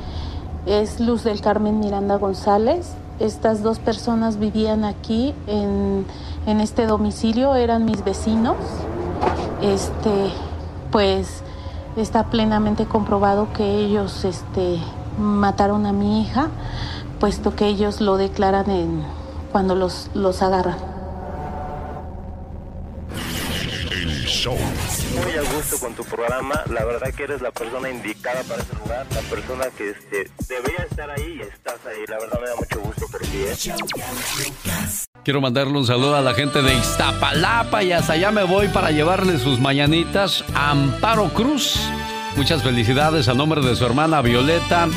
es Luz del Carmen Miranda González. Estas dos personas vivían aquí en, en este domicilio, eran mis vecinos. Este, pues está plenamente comprobado que ellos este, mataron a mi hija, puesto que ellos lo declaran en, cuando los, los agarran. Muy a gusto con tu programa, la verdad que eres la persona indicada para ese lugar, la persona que este, debería estar ahí y estás ahí, la verdad me da mucho gusto por ti. ¿eh? Quiero mandarle un saludo a la gente de Iztapalapa y hasta allá me voy para llevarle sus mañanitas a Amparo Cruz. Muchas felicidades a nombre de su hermana Violeta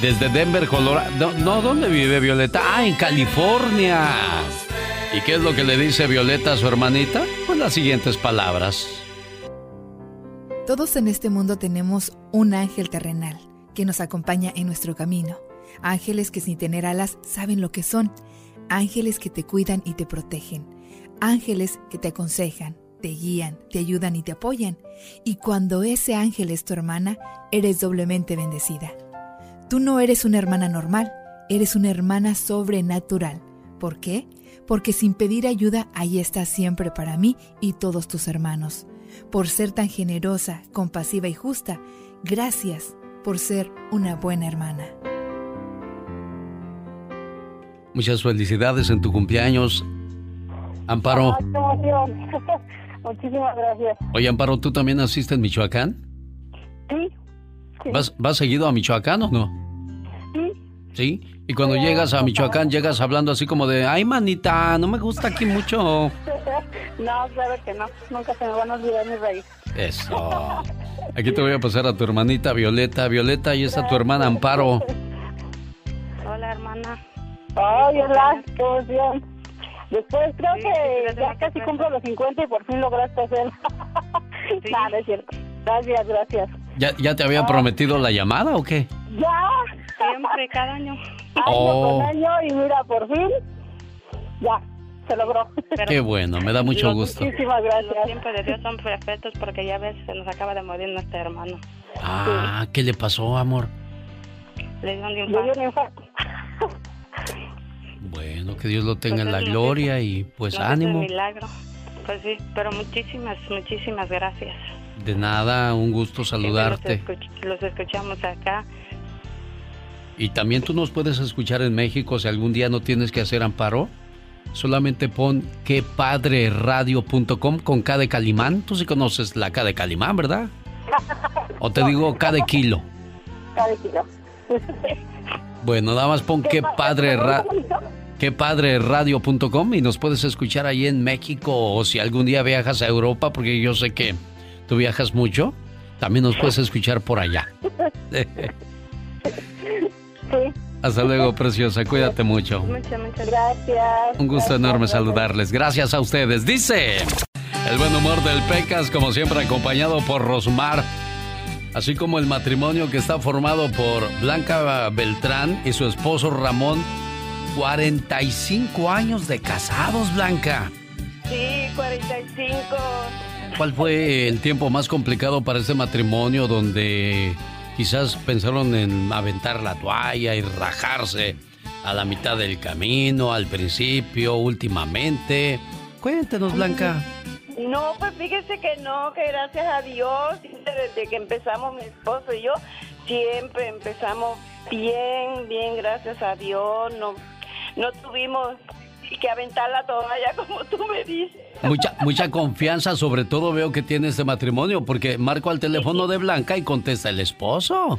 desde Denver, Colorado. No, ¿dónde vive Violeta? Ah, en California. ¿Y qué es lo que le dice Violeta a su hermanita? Pues las siguientes palabras. Todos en este mundo tenemos un ángel terrenal que nos acompaña en nuestro camino. Ángeles que sin tener alas saben lo que son. Ángeles que te cuidan y te protegen. Ángeles que te aconsejan, te guían, te ayudan y te apoyan. Y cuando ese ángel es tu hermana, eres doblemente bendecida. Tú no eres una hermana normal, eres una hermana sobrenatural. ¿Por qué? Porque sin pedir ayuda, ahí estás siempre para mí y todos tus hermanos. Por ser tan generosa, compasiva y justa, gracias por ser una buena hermana. Muchas felicidades en tu cumpleaños, Amparo. Ay, qué emoción. Muchísimas gracias. Oye, Amparo, ¿tú también naciste en Michoacán? Sí. Sí. ¿Vas, ¿Vas seguido a Michoacán o no? Sí. ¿Sí? Y cuando llegas a Michoacán, llegas hablando así como de, ay, manita, no me gusta aquí mucho. No, sabes que no. Nunca se me van a olvidar mis raíces. Eso. Aquí te voy a pasar a tu hermanita Violeta. Violeta, y está tu hermana Amparo. Hola, hermana. Ay, hola, qué emoción. Después creo que ya casi cumplo los 50 y por fin lograste hacer. no, no es cierto. Gracias, gracias. ¿Ya, ¿Ya te había prometido la llamada o qué? Ya. Siempre, cada año. Año Oh. con año y mira, por fin, ya, se logró. Qué bueno, me da mucho gusto. Muchísimas gracias. Los tiempos de Dios son perfectos porque ya ves, se nos acaba de morir nuestro hermano. Ah, ¿qué le pasó, amor? Le dio un Le dio un infarto. infarto. Bueno, que Dios lo tenga en la Pues gloria y pues No, es un ánimo. milagro. Pues sí, pero muchísimas, muchísimas gracias. De nada, un gusto saludarte. Los, escuch- los escuchamos acá. Y también tú nos puedes escuchar en México si algún día no tienes que hacer amparo. Solamente pon quepadreradio.com con K de Calimán. Tú sí conoces la K de Calimán, ¿verdad? O te digo K de kilo. Cada kilo. Bueno, nada más pon qué padre ra- quepadreradio.com y nos puedes escuchar ahí en México o si algún día viajas a Europa, porque yo sé que tú viajas mucho, también nos puedes escuchar por allá. Sí. Hasta luego, preciosa, cuídate mucho. Muchas, muchas gracias. Un gusto enorme saludarles. Gracias a ustedes. Dice el buen humor del Pecas, como siempre, acompañado por Rosmar. Así como el matrimonio que está formado por Blanca Beltrán y su esposo Ramón. 45 años de casados, Blanca. Sí, 45. ¿Cuál fue el tiempo más complicado para este matrimonio donde quizás pensaron en aventar la toalla y rajarse a la mitad del camino, al principio, últimamente? Cuéntenos, Blanca. No, pues fíjese que no, que gracias a Dios, desde que empezamos mi esposo y yo, siempre empezamos bien, bien, gracias a Dios. No, no tuvimos que aventar la toalla como tú me dices. Mucha, mucha confianza, sobre todo veo que tiene este matrimonio, porque marco al teléfono de Blanca y contesta el esposo.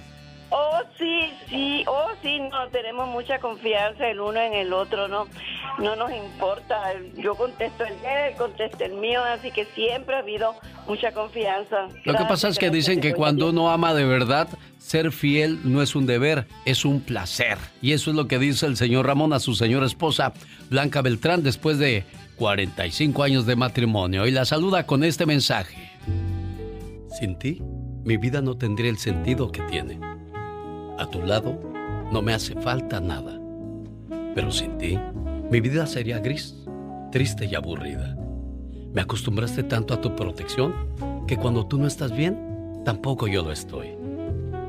Oh, sí, sí, oh, sí, no, tenemos mucha confianza el uno en el otro, no, no nos importa. Yo contesto el de él, él contesta el mío, así que siempre ha habido mucha confianza. Lo que pasa es que dicen que cuando uno ama de verdad, ser fiel no es un deber, es un placer. Y eso es lo que dice el señor Ramón a su señora esposa, Blanca Beltrán, después de 45 años de matrimonio. Y la saluda con este mensaje. Sin ti, mi vida no tendría el sentido que tiene. A tu lado, no me hace falta nada. Pero sin ti, mi vida sería gris, triste y aburrida. Me acostumbraste tanto a tu protección que cuando tú no estás bien, tampoco yo lo estoy.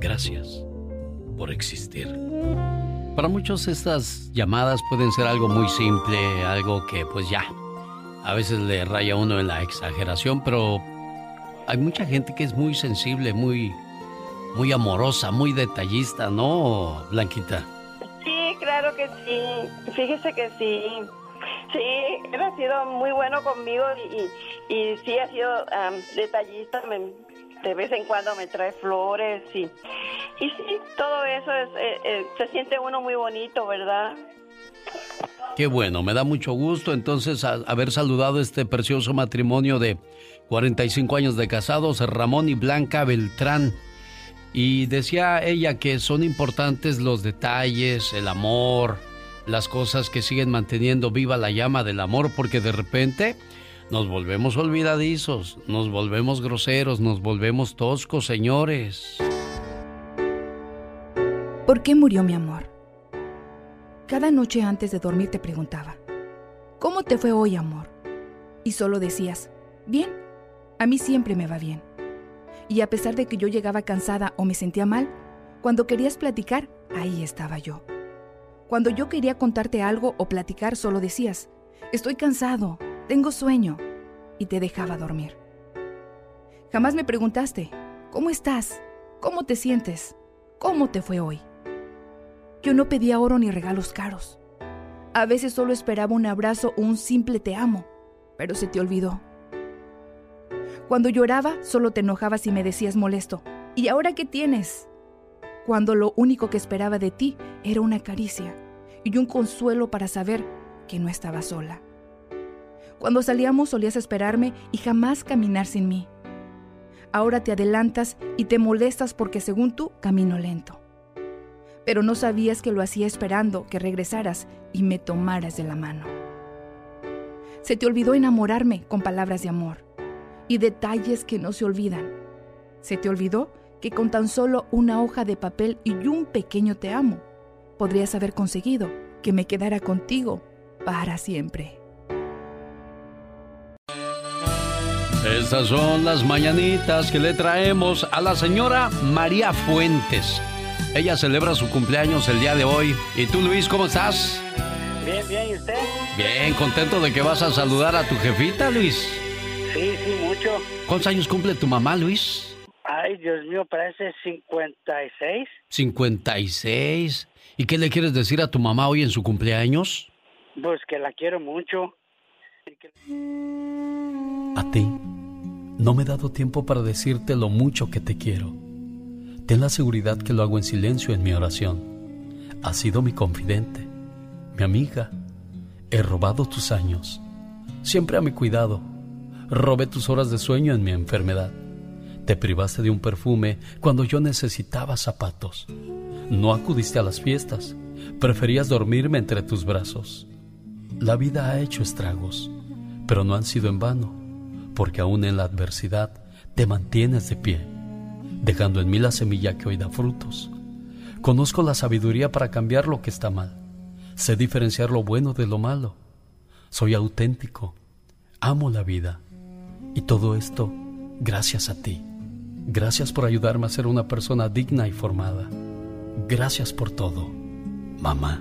Gracias por existir. Para muchos estas llamadas pueden ser algo muy simple, algo que pues ya, a veces le raya uno en la exageración, pero hay mucha gente que es muy sensible, muy, muy amorosa, muy detallista, ¿no, Blanquita? Sí, claro que sí. Fíjese que sí. Sí, él ha sido muy bueno conmigo y, y, sí ha sido detallista. De vez en cuando me trae flores y, y sí, todo eso es, eh, eh, se siente uno muy bonito, ¿verdad? Qué bueno, me da mucho gusto entonces haber saludado este precioso matrimonio de 45 años de casados, Ramón y Blanca Beltrán. Y decía ella que son importantes los detalles, el amor, las cosas que siguen manteniendo viva la llama del amor, porque de repente nos volvemos olvidadizos, nos volvemos groseros, nos volvemos toscos, señores. ¿Por qué murió mi amor? Cada noche antes de dormir te preguntaba, ¿cómo te fue hoy, amor? Y solo decías, bien, a mí siempre me va bien. Y a pesar de que yo llegaba cansada o me sentía mal, cuando querías platicar, ahí estaba yo. Cuando yo quería contarte algo o platicar, solo decías, estoy cansado, tengo sueño, y te dejaba dormir. Jamás me preguntaste, ¿cómo estás? ¿Cómo te sientes? ¿Cómo te fue hoy? Yo no pedía oro ni regalos caros. A veces solo esperaba un abrazo o un simple te amo, pero se te olvidó. Cuando lloraba, solo te enojabas y me decías molesto. ¿Y ahora qué tienes? Cuando lo único que esperaba de ti era una caricia y un consuelo para saber que no estaba sola. Cuando salíamos solías esperarme y jamás caminar sin mí. Ahora te adelantas y te molestas porque según tú camino lento pero no sabías que lo hacía esperando que regresaras y me tomaras de la mano. Se te olvidó enamorarme con palabras de amor y detalles que no se olvidan. Se te olvidó que con tan solo una hoja de papel y un pequeño te amo, podrías haber conseguido que me quedara contigo para siempre. Estas son las mañanitas que le traemos a la señora María Fuentes ella celebra su cumpleaños el día de hoy. ¿Y tú, Luis, cómo estás? Bien, bien, ¿y usted? Bien, contento de que vas a saludar a tu jefita, Luis. Sí, sí, mucho. ¿Cuántos años cumple tu mamá, Luis? Ay, Dios mío, parece 56. 56. ¿Y qué le quieres decir a tu mamá hoy en su cumpleaños? Pues que la quiero mucho. A ti, no me he dado tiempo para decirte lo mucho que te quiero. Ten la seguridad que lo hago en silencio en mi oración. Has sido mi confidente, mi amiga. He robado tus años, siempre a mi cuidado. Robé tus horas de sueño en mi enfermedad. Te privaste de un perfume cuando yo necesitaba zapatos. No acudiste a las fiestas, preferías dormirme entre tus brazos. La vida ha hecho estragos, pero no han sido en vano, porque aún en la adversidad te mantienes de pie dejando en mí la semilla que hoy da frutos. Conozco la sabiduría para cambiar lo que está mal. Sé diferenciar lo bueno de lo malo. Soy auténtico. Amo la vida. Y todo esto gracias a ti. Gracias por ayudarme a ser una persona digna y formada. Gracias por todo, mamá.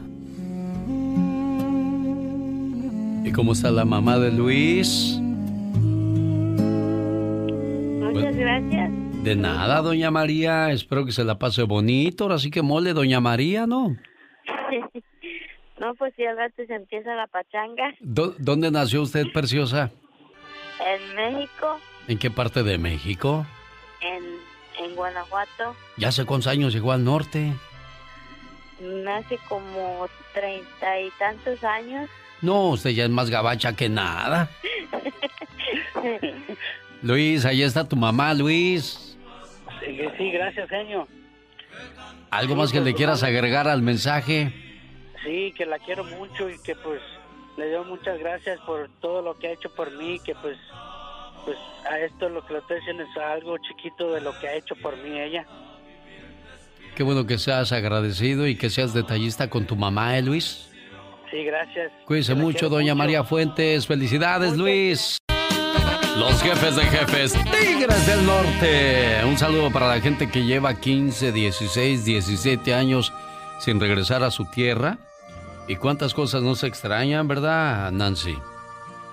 ¿Y cómo está la mamá de Luis? Gracias. De nada, doña María. Espero que se la pase bonito. Ahora sí que mole, doña María, ¿no? no, pues si al rato se empieza la pachanga. ¿Dónde nació usted, preciosa? En México. ¿En qué parte de México? En, en Guanajuato. ¿Ya hace cuántos años llegó al norte? Hace como treinta y tantos años. No, usted ya es más gabacha que nada. Luis, ahí está tu mamá, Luis. Sí, gracias, señor. ¿Algo más que le quieras agregar al mensaje? Sí, que la quiero mucho y que pues le doy muchas gracias por todo lo que ha hecho por mí, que pues pues a esto lo que le estoy diciendo es algo chiquito de lo que ha hecho por mí ella. Qué bueno que seas agradecido y que seas detallista con tu mamá, ¿eh, Luis? Sí, gracias. Cuídese mucho, doña María Fuentes. Felicidades, Luis. Los jefes de jefes, Tigres del Norte. Un saludo para la gente que lleva 15, 16, 17 años sin regresar a su tierra. ¿Y cuántas cosas no se extrañan, verdad, Nancy?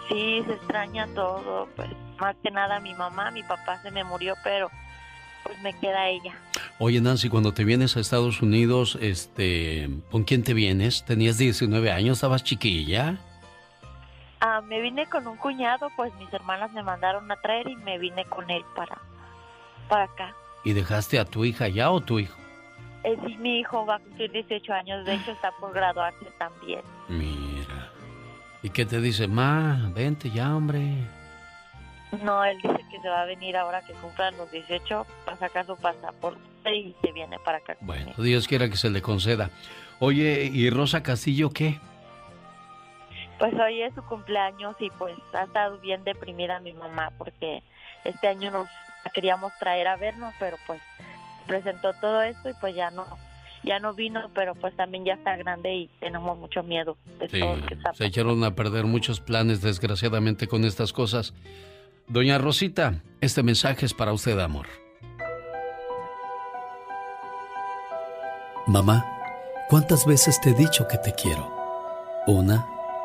Sí, se extraña todo. Pues más que nada mi mamá, mi papá se me murió, pero pues me queda ella. Oye, Nancy, cuando te vienes a Estados Unidos, este, ¿con quién te vienes? ¿Tenías 19 años? ¿Estabas chiquilla? Ah, me vine con un cuñado, pues mis hermanas me mandaron a traer y me vine con él para, para acá. ¿Y dejaste a tu hija ya o tu hijo? Eh, sí, mi hijo va a cumplir 18 años, de hecho está por graduarse también. Mira. ¿Y qué te dice? Ma, vente ya, hombre. No, él dice que se va a venir ahora que cumplan los 18 para sacar su pasaporte y se viene para acá. Bueno, Dios quiera que se le conceda. Oye, ¿y Rosa Castillo qué? Pues hoy es su cumpleaños y pues ha estado bien deprimida mi mamá porque este año nos queríamos traer a vernos, pero pues presentó todo esto y pues ya no ya no vino, pero pues también ya está grande y tenemos mucho miedo de todo lo que está Se echaron a perder muchos planes desgraciadamente con estas cosas. Doña Rosita, este mensaje es para usted, amor. Mamá, ¿cuántas veces te he dicho que te quiero? Una,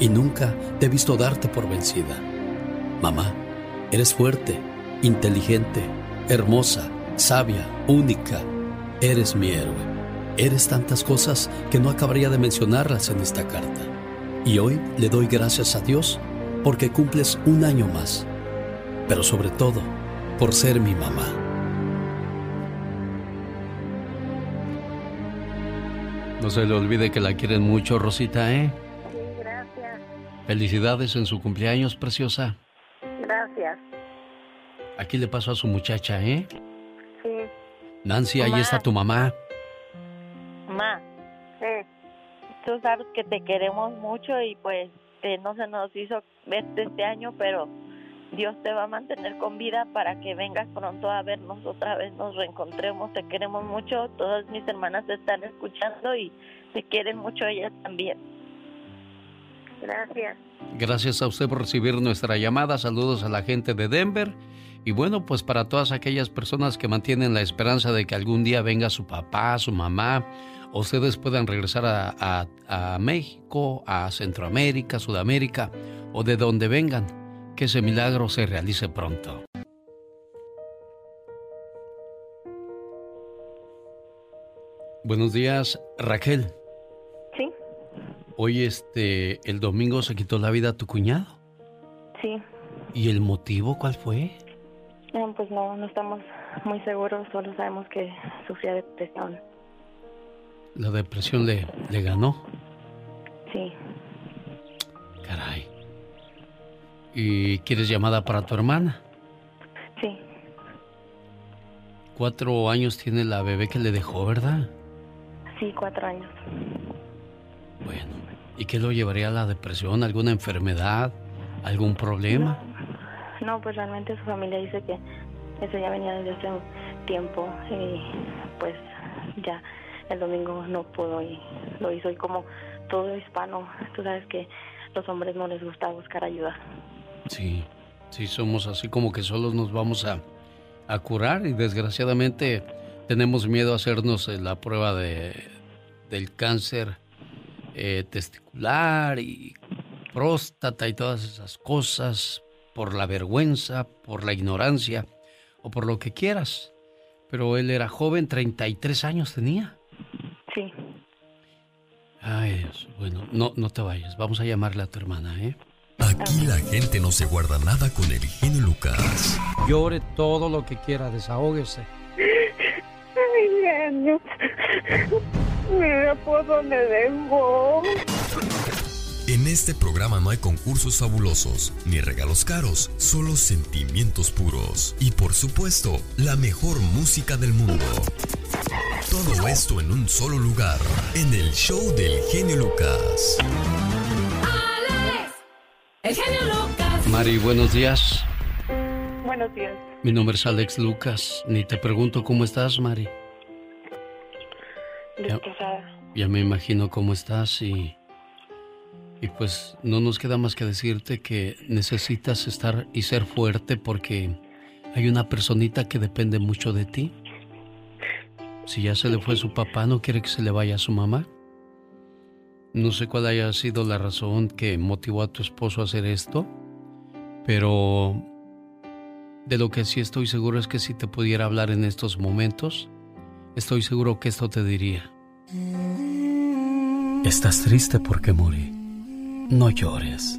y nunca te he visto darte por vencida. Mamá, eres fuerte, inteligente, hermosa, sabia, única. Eres mi héroe. Eres tantas cosas que no acabaría de mencionarlas en esta carta. Y hoy le doy gracias a Dios porque cumples un año más. Pero sobre todo, por ser mi mamá. No se le olvide que la quieren mucho, Rosita, ¿eh? Felicidades en su cumpleaños, preciosa. Gracias. Aquí le paso a su muchacha, ¿eh? Sí. Nancy, ahí está tu mamá. Mamá. Sí. Tú sabes que te queremos mucho y pues no se nos hizo verte este año, pero Dios te va a mantener con vida para que vengas pronto a vernos otra vez, nos reencontremos, te queremos mucho, todas mis hermanas te están escuchando y te quieren mucho ellas también. Gracias. Gracias a usted por recibir nuestra llamada. Saludos a la gente de Denver. Y bueno, pues para todas aquellas personas que mantienen la esperanza de que algún día venga su papá, su mamá, ustedes puedan regresar a, a México, a Centroamérica, Sudamérica o de donde vengan, que ese milagro se realice pronto. Buenos días, Raquel. Hoy, este, el domingo se quitó la vida tu cuñado. Sí. ¿Y el motivo cuál fue? Eh, pues no, no estamos muy seguros, solo sabemos que sufría depresión. ¿La depresión le, le ganó? Sí. Caray. ¿Y quieres llamada para tu hermana? Sí. Cuatro años tiene la bebé que le dejó, ¿verdad? Sí, cuatro años. Bueno, ¿y qué lo llevaría a la depresión? ¿Alguna enfermedad? ¿Algún problema? No, pues realmente su familia dice que eso ya venía desde hace un tiempo y pues ya el domingo no pudo y lo hizo y como todo hispano, tú sabes que los hombres no les gusta buscar ayuda. Sí, sí, somos así como que solos nos vamos a, a curar y desgraciadamente tenemos miedo a hacernos la prueba de, del cáncer eh, testicular y próstata y todas esas cosas por la vergüenza, por la ignorancia o por lo que quieras. Pero él era joven, 33 años tenía. Sí. Ay, Dios. Bueno, no, no te vayas. Vamos a llamarle a tu hermana, ¿eh? Aquí la gente no se guarda nada con el genio Lucas. Llore todo lo que quiera, desahógese. Mi por dónde dejó. En este programa no hay concursos fabulosos ni regalos caros, solo sentimientos puros y por supuesto la mejor música del mundo. Todo esto en un solo lugar, en el show del genio Lucas. Alex, el genio Lucas. Mari, buenos días. Buenos días. Mi nombre es Alex Lucas. Ni te pregunto cómo estás, Mari. Ya me imagino cómo estás y... Y pues no nos queda más que decirte que necesitas estar y ser fuerte porque hay una personita que depende mucho de ti. Si ya se le fue su papá, ¿no quiere que se le vaya a su mamá? No sé cuál haya sido la razón que motivó a tu esposo a hacer esto, pero de lo que sí estoy seguro es que si te pudiera hablar en estos momentos, estoy seguro que esto te diría. Estás triste porque morí. No llores.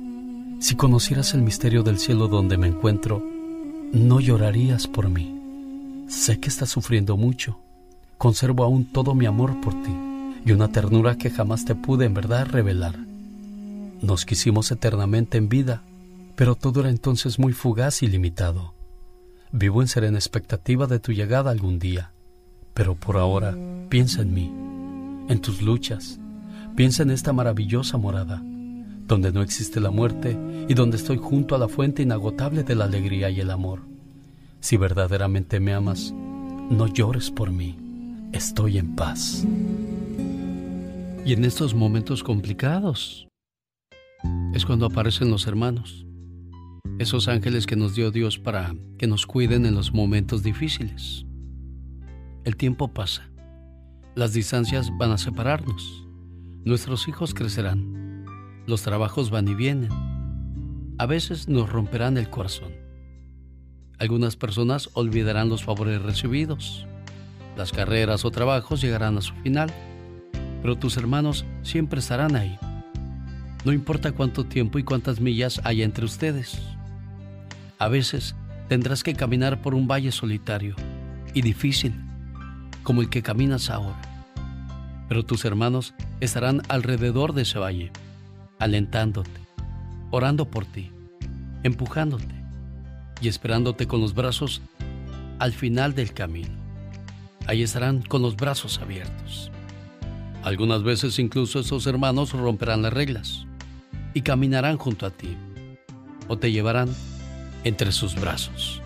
Si conocieras el misterio del cielo donde me encuentro, no llorarías por mí. Sé que estás sufriendo mucho. Conservo aún todo mi amor por ti y una ternura que jamás te pude en verdad revelar. Nos quisimos eternamente en vida, pero todo era entonces muy fugaz y limitado. Vivo en serena expectativa de tu llegada algún día, pero por ahora piensa en mí, en tus luchas, piensa en esta maravillosa morada donde no existe la muerte y donde estoy junto a la fuente inagotable de la alegría y el amor. Si verdaderamente me amas, no llores por mí, estoy en paz. Y en estos momentos complicados es cuando aparecen los hermanos, esos ángeles que nos dio Dios para que nos cuiden en los momentos difíciles. El tiempo pasa, las distancias van a separarnos, nuestros hijos crecerán los trabajos van y vienen. A veces nos romperán el corazón. Algunas personas olvidarán los favores recibidos. Las carreras o trabajos llegarán a su final, pero tus hermanos siempre estarán ahí. No importa cuánto tiempo y cuántas millas haya entre ustedes. A veces tendrás que caminar por un valle solitario y difícil, como el que caminas ahora. Pero tus hermanos estarán alrededor de ese valle alentándote, orando por ti, empujándote y esperándote con los brazos al final del camino. Ahí estarán con los brazos abiertos. Algunas veces incluso esos hermanos romperán las reglas y caminarán junto a ti o te llevarán entre sus brazos.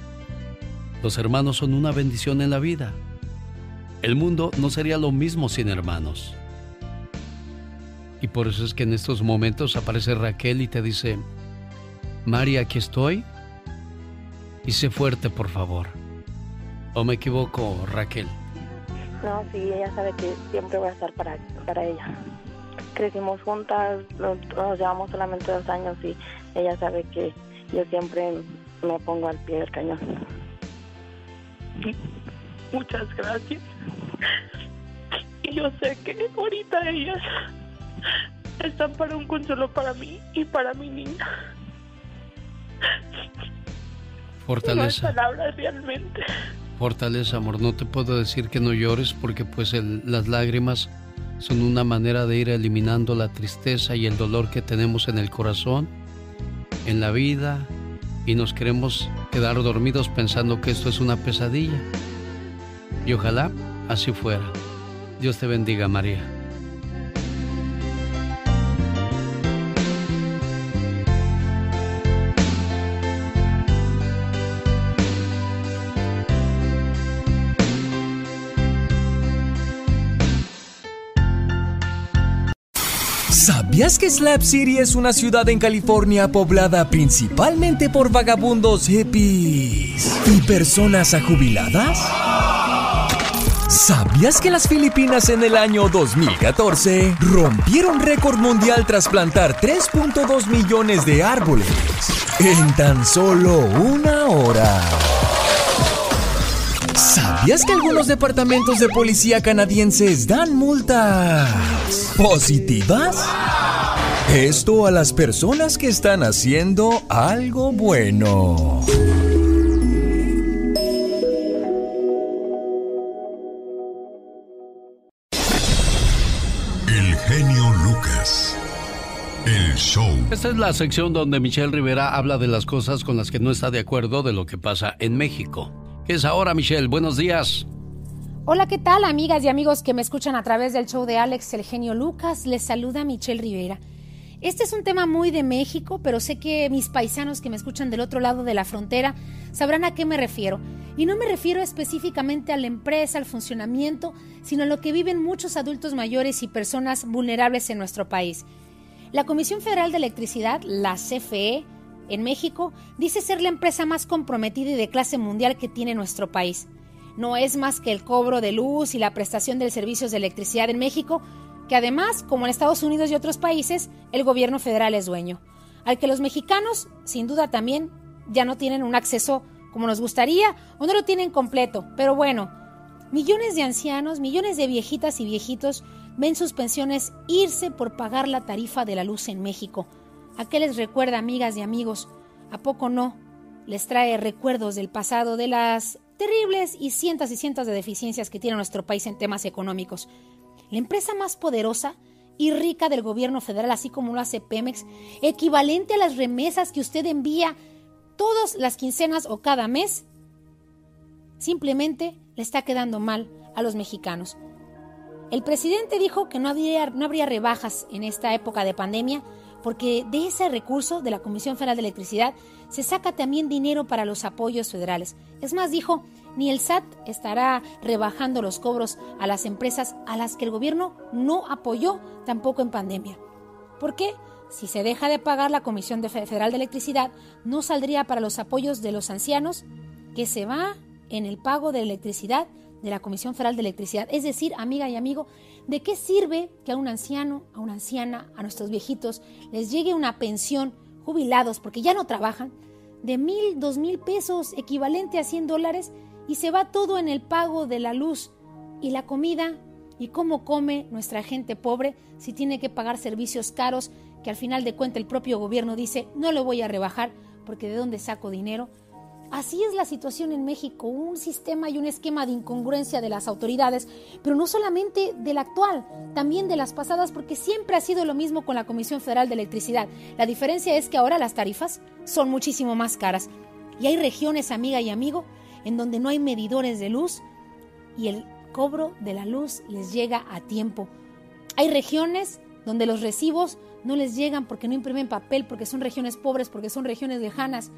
Los hermanos son una bendición en la vida. El mundo no sería lo mismo sin hermanos. Y por eso es que en estos momentos aparece Raquel y te dice, María, aquí estoy. Y sé fuerte, por favor. ¿O me equivoco, Raquel? No, sí, ella sabe que siempre voy a estar para, para ella. Crecimos juntas, nos, nos llevamos solamente dos años y ella sabe que yo siempre me pongo al pie del cañón. Muchas gracias. Y yo sé que ahorita ellas están para un consuelo para mí y para mi niña. Fortaleza. No hay palabras realmente. Fortaleza, amor. No te puedo decir que no llores porque pues las lágrimas son una manera de ir eliminando la tristeza y el dolor que tenemos en el corazón, en la vida, y nos queremos quedar dormidos pensando que esto es una pesadilla. Y ojalá así fuera. Dios te bendiga, María. ¿Sabías que Slap City es una ciudad en California poblada principalmente por vagabundos hippies y personas ajubiladas? ¿Sabías que las Filipinas en el año 2014 rompieron récord mundial tras plantar 3.2 millones de árboles en tan solo una hora? ¿Sabías que algunos departamentos de policía canadienses dan multas positivas? Esto a las personas que están haciendo algo bueno. Show. Esta es la sección donde Michelle Rivera habla de las cosas con las que no está de acuerdo de lo que pasa en México. ¿Qué es ahora, Michelle? Buenos días. Hola, ¿qué tal, amigas y amigos que me escuchan a través del show de Alex El Genio Lucas? Les saluda Michelle Rivera. Este es un tema muy de México, pero sé que mis paisanos que me escuchan del otro lado de la frontera sabrán a qué me refiero. Y no me refiero específicamente a la empresa, al funcionamiento, sino a lo que viven muchos adultos mayores y personas vulnerables en nuestro país. La Comisión Federal de Electricidad, la CFE, en México, dice ser la empresa más comprometida y de clase mundial que tiene nuestro país. No es más que el cobro de luz y la prestación de servicios de electricidad en México, que además, como en Estados Unidos y otros países, el gobierno federal es dueño, al que los mexicanos, sin duda también, ya no tienen un acceso como nos gustaría o no lo tienen completo. Pero bueno, millones de ancianos, millones de viejitas y viejitos ven sus pensiones irse por pagar la tarifa de la luz en México ¿A qué les recuerda, amigas y amigos? ¿A poco no? Les trae recuerdos del pasado, de las terribles y cientos y cientos de deficiencias que tiene nuestro país en temas económicos. La empresa más poderosa y rica del gobierno federal, así como lo hace Pemex, equivalente a las remesas que usted envía todas las quincenas o cada mes, simplemente le está quedando mal a los mexicanos. El presidente dijo que no habría, no habría rebajas en esta época de pandemia porque de ese recurso de la Comisión Federal de Electricidad se saca también dinero para los apoyos federales. Es más, dijo, ni el SAT estará rebajando los cobros a las empresas a las que el gobierno no apoyó tampoco en pandemia. ¿Por qué? Si se deja de pagar la Comisión Federal de Electricidad, no saldría para los apoyos de los ancianos, que se va en el pago de electricidad de la Comisión Federal de Electricidad. Es decir, amiga y amigo, ¿de qué sirve que a un anciano, a una anciana, a nuestros viejitos les llegue una pensión jubilados porque ya no trabajan de mil, dos mil pesos, equivalente a 100 dólares, y se va todo en el pago de la luz y la comida? ¿Y cómo come nuestra gente pobre si tiene que pagar servicios caros que al final de cuentas el propio gobierno dice no lo voy a rebajar porque de dónde saco dinero? Así es la situación en México, un sistema y un esquema de incongruencia de las autoridades, pero no solamente de la actual, también de las pasadas, porque siempre ha sido lo mismo con la Comisión Federal de Electricidad. La diferencia es que ahora las tarifas son muchísimo más caras y hay regiones, amiga y amigo, en donde no hay medidores de luz y el cobro de la luz les llega a tiempo. Hay regiones donde los recibos no les llegan porque no imprimen papel, porque son regiones pobres, porque son regiones lejanas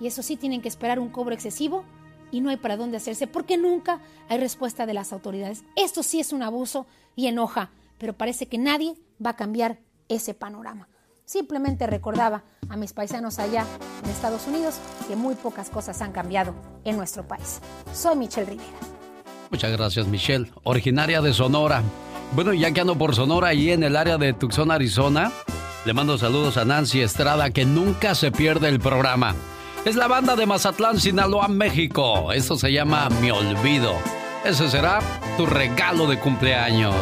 y eso sí tienen que esperar un cobro excesivo y no hay para dónde hacerse porque nunca hay respuesta de las autoridades. Esto sí es un abuso y enoja, pero parece que nadie va a cambiar ese panorama. Simplemente recordaba a mis paisanos allá en Estados Unidos que muy pocas cosas han cambiado en nuestro país. Soy Michelle Rivera. Muchas gracias Michelle, originaria de Sonora. Bueno, ya que ando por Sonora y en el área de Tucson, Arizona, le mando saludos a Nancy Estrada que nunca se pierde el programa. Es la banda de Mazatlán, Sinaloa, México. Esto se llama Mi Olvido. Ese será tu regalo de cumpleaños.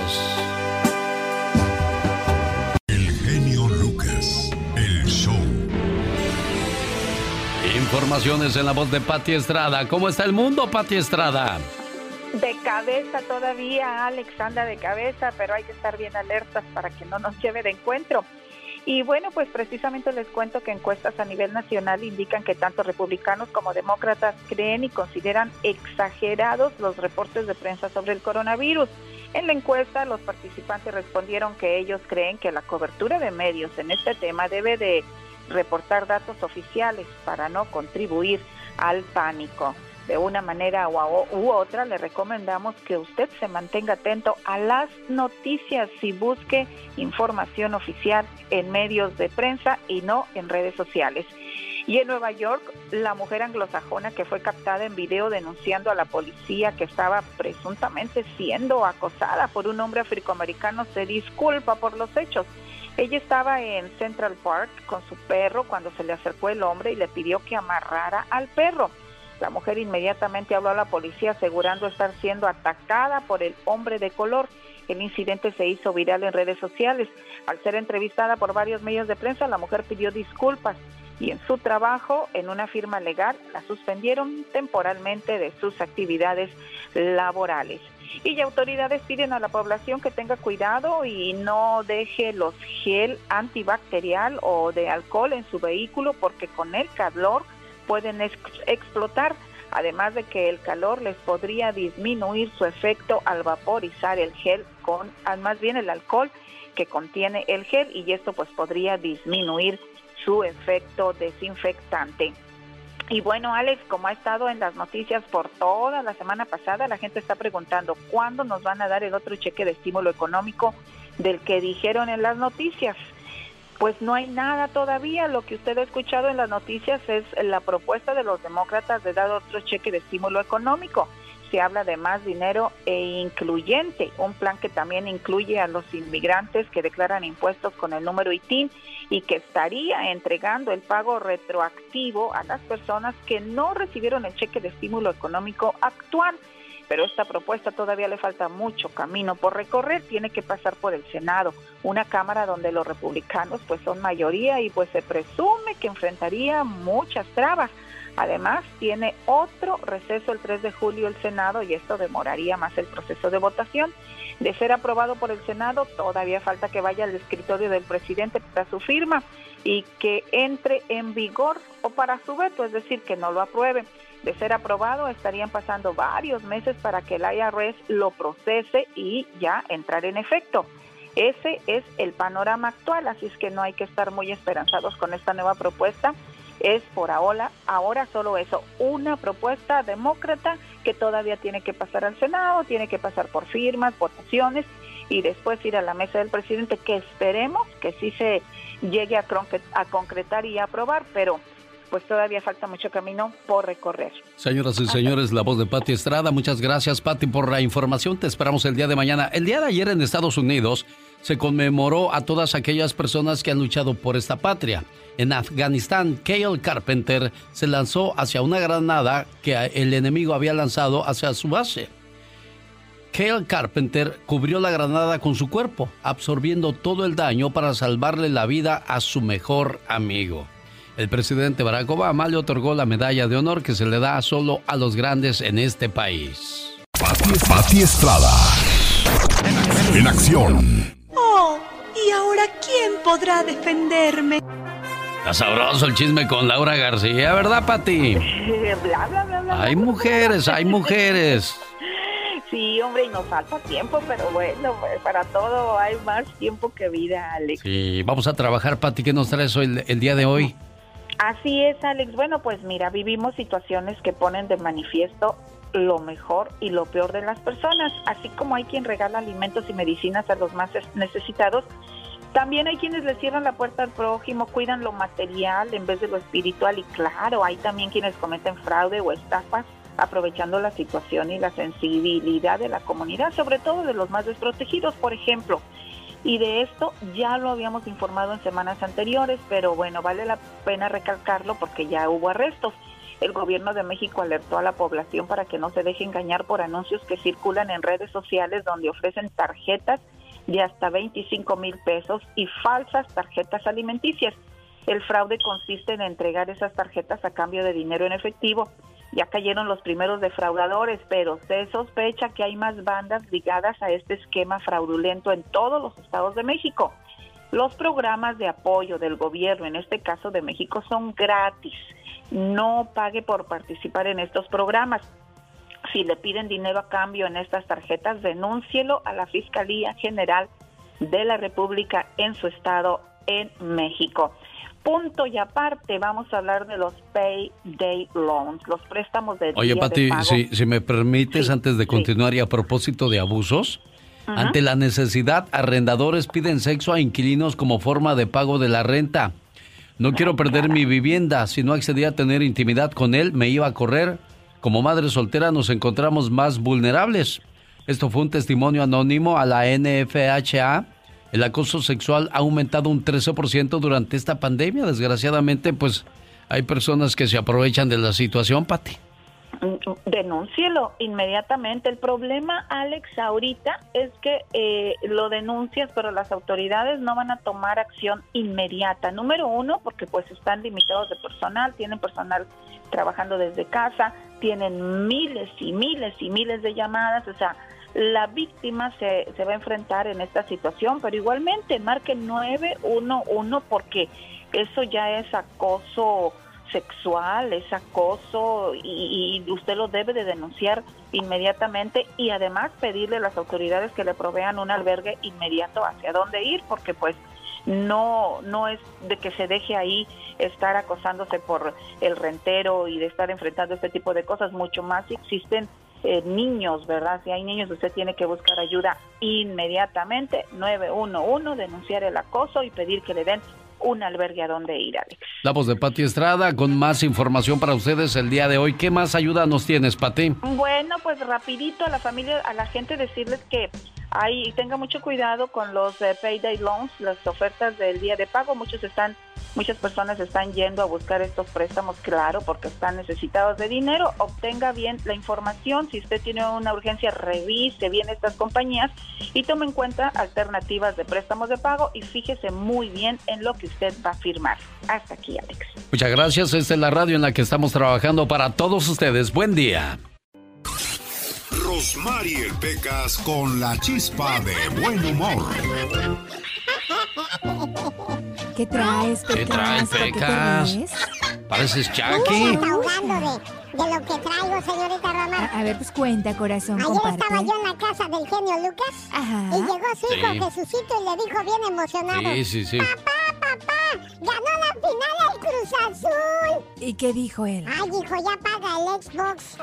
El genio Lucas, el show. informaciones en la voz de Patti Estrada. ¿Cómo está el mundo, Patti Estrada? De cabeza todavía, Alex anda de cabeza, pero hay que estar bien alertas para que no nos lleve de encuentro. Y bueno, pues precisamente les cuento que encuestas a nivel nacional indican que tanto republicanos como demócratas creen y consideran exagerados los reportes de prensa sobre el coronavirus. En la encuesta, los participantes respondieron que ellos creen que la cobertura de medios en este tema debe de reportar datos oficiales para no contribuir al pánico. De una manera u otra, le recomendamos que usted se mantenga atento a las noticias y busque información oficial en medios de prensa y no en redes sociales. Y en Nueva York, la mujer anglosajona que fue captada en video denunciando a la policía que estaba presuntamente siendo acosada por un hombre afroamericano se disculpa por los hechos. Ella estaba en Central Park con su perro cuando se le acercó el hombre y le pidió que amarrara al perro. La mujer inmediatamente habló a la policía asegurando estar siendo atacada por el hombre de color. El incidente se hizo viral en redes sociales. Al ser entrevistada por varios medios de prensa, la mujer pidió disculpas y en su trabajo en una firma legal la suspendieron temporalmente de sus actividades laborales. Y autoridades piden a la población que tenga cuidado y no deje los gel antibacterial o de alcohol en su vehículo porque con el calor pueden explotar, además de que el calor les podría disminuir su efecto al vaporizar el gel con, más bien el alcohol que contiene el gel y esto pues podría disminuir su efecto desinfectante. Y bueno, Alex, como ha estado en las noticias por toda la semana pasada, la gente está preguntando cuándo nos van a dar el otro cheque de estímulo económico del que dijeron en las noticias. Pues no hay nada todavía. Lo que usted ha escuchado en las noticias es la propuesta de los demócratas de dar otro cheque de estímulo económico se habla de más dinero e incluyente, un plan que también incluye a los inmigrantes que declaran impuestos con el número ITIN y que estaría entregando el pago retroactivo a las personas que no recibieron el cheque de estímulo económico actual. Pero esta propuesta todavía le falta mucho camino por recorrer, tiene que pasar por el Senado, una Cámara donde los republicanos pues son mayoría y pues se presume que enfrentaría muchas trabas Además, tiene otro receso el 3 de julio el Senado y esto demoraría más el proceso de votación. De ser aprobado por el Senado, todavía falta que vaya al escritorio del presidente para su firma y que entre en vigor o para su veto, es decir, que no lo apruebe. De ser aprobado, estarían pasando varios meses para que el IRS lo procese y ya entrar en efecto. Ese es el panorama actual, así es que no hay que estar muy esperanzados con esta nueva propuesta es por ahora, ahora solo eso, una propuesta demócrata que todavía tiene que pasar al Senado, tiene que pasar por firmas, votaciones y después ir a la mesa del presidente, que esperemos que sí se llegue a, concretar y a aprobar, pero pues todavía falta mucho camino por recorrer. Señoras y señores, la voz de Patti Estrada, muchas gracias Patti por la información, te esperamos el día de mañana. El día de ayer en Estados Unidos se conmemoró a todas aquellas personas que han luchado por esta patria. En Afganistán, Cale Carpenter se lanzó hacia una granada que el enemigo había lanzado hacia su base. Cale Carpenter cubrió la granada con su cuerpo, absorbiendo todo el daño para salvarle la vida a su mejor amigo. El presidente Barack Obama le otorgó la medalla de honor que se le da solo a los grandes en este país. Pati Estrada. En acción. Oh, ¿y ahora quién podrá defenderme? Está sabroso el chisme con Laura García, ¿verdad, Pati? hay mujeres, hay mujeres. Sí, hombre, y nos falta tiempo, pero bueno, pues, para todo hay más tiempo que vida, Alex. Sí, vamos a trabajar, Pati. ¿Qué nos traes hoy, el día de hoy? Así es, Alex. Bueno, pues mira, vivimos situaciones que ponen de manifiesto lo mejor y lo peor de las personas, así como hay quien regala alimentos y medicinas a los más necesitados, también hay quienes le cierran la puerta al prójimo, cuidan lo material en vez de lo espiritual y claro, hay también quienes cometen fraude o estafas aprovechando la situación y la sensibilidad de la comunidad, sobre todo de los más desprotegidos, por ejemplo. Y de esto ya lo habíamos informado en semanas anteriores, pero bueno, vale la pena recalcarlo porque ya hubo arrestos. El gobierno de México alertó a la población para que no se deje engañar por anuncios que circulan en redes sociales donde ofrecen tarjetas de hasta 25 mil pesos y falsas tarjetas alimenticias. El fraude consiste en entregar esas tarjetas a cambio de dinero en efectivo. Ya cayeron los primeros defraudadores, pero se sospecha que hay más bandas ligadas a este esquema fraudulento en todos los estados de México. Los programas de apoyo del gobierno, en este caso de México, son gratis. No pague por participar en estos programas. Si le piden dinero a cambio en estas tarjetas, denúncielo a la Fiscalía General de la República en su estado en México. Punto y aparte, vamos a hablar de los payday loans, los préstamos de Oye, día Pati, de pago. si, si me permites, antes de continuar y a propósito de abusos, Ajá. ante la necesidad, arrendadores piden sexo a inquilinos como forma de pago de la renta. No quiero perder mi vivienda. Si no accedía a tener intimidad con él, me iba a correr. Como madre soltera nos encontramos más vulnerables. Esto fue un testimonio anónimo a la NFHA. El acoso sexual ha aumentado un 13% durante esta pandemia. Desgraciadamente, pues hay personas que se aprovechan de la situación, Pati. Denúncielo inmediatamente. El problema, Alex, ahorita es que eh, lo denuncias, pero las autoridades no van a tomar acción inmediata. Número uno, porque pues están limitados de personal, tienen personal trabajando desde casa, tienen miles y miles y miles de llamadas, o sea, la víctima se, se va a enfrentar en esta situación, pero igualmente marque 911 porque eso ya es acoso sexual, es acoso y, y usted lo debe de denunciar inmediatamente y además pedirle a las autoridades que le provean un albergue inmediato hacia dónde ir porque pues no no es de que se deje ahí estar acosándose por el rentero y de estar enfrentando este tipo de cosas, mucho más existen eh, niños, ¿verdad? Si hay niños, usted tiene que buscar ayuda inmediatamente, 911, denunciar el acoso y pedir que le den un albergue a donde ir, Alex. La voz de Pati Estrada con más información para ustedes el día de hoy. ¿Qué más ayuda nos tienes, Pati? Bueno, pues rapidito a la familia, a la gente decirles que ahí tenga mucho cuidado con los eh, payday loans, las ofertas del día de pago. Muchos están, muchas personas están yendo a buscar estos préstamos, claro, porque están necesitados de dinero. Obtenga bien la información. Si usted tiene una urgencia, revise bien estas compañías y tome en cuenta alternativas de préstamos de pago y fíjese muy bien en lo que usted va a firmar. Hasta aquí, Alex. Muchas gracias. Esta es la radio en la que estamos trabajando para todos ustedes. Buen día. Rosmarie Pecas con la chispa de buen humor. ¿Qué traes, ¿Qué Pecas? traes, ¿Por qué te Pecas? ríes? Pareces está ahogando de, de lo que traigo, señorita Román. A, a ver, pues cuenta, corazón, Ayer comparte. estaba yo en la casa del genio Lucas Ajá. y llegó su hijo Sí. Jesucito y le dijo bien emocionado. Sí, sí, sí. Papá, papá, ganó la final el Cruz Azul. ¿Y qué dijo él? Ay, hijo, ya paga el Xbox.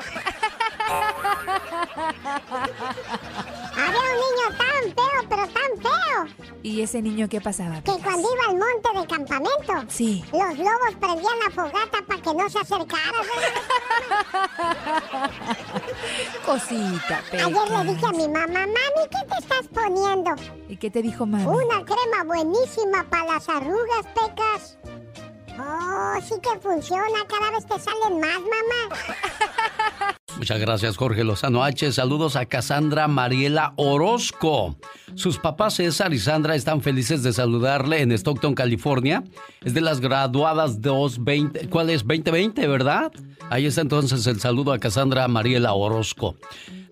Había un niño tan feo, pero tan feo, ¿Y ese niño qué pasaba? que cuando iba al monte de campamento, Sí. los lobos prendían la fogata para que no se acercara. Cosita, Ayer le dije a mi mamá, mami, ¿qué te estás poniendo? ¿Y qué te dijo mami? Una crema buenísima para las arrugas, Oh, sí que funciona, cada vez te salen más, mamá. Muchas gracias, Jorge Lozano H. Saludos a Cassandra Mariela Orozco. Sus papás César y Sandra están felices de saludarle en Stockton, California. Es de las graduadas 220, ¿cuál es? 2020, ¿verdad? Ahí está entonces el saludo a Cassandra Mariela Orozco.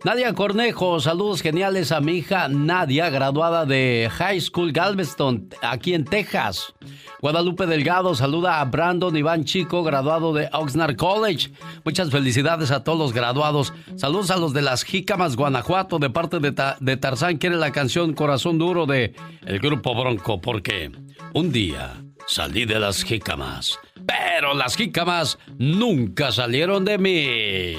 Nadia Cornejo, saludos geniales a mi hija Nadia, graduada de High School Galveston, aquí en Texas. Guadalupe Delgado saluda a Brandon Iván Chico, graduado de Oxnard College. Muchas felicidades a todos los graduados. Saludos a los de las Jícamas, Guanajuato, de parte de, Ta- de Tarzán. Quiere la canción Corazón Duro de el grupo Bronco, porque un día salí de las Jícamas, pero las Jícamas nunca salieron de mí.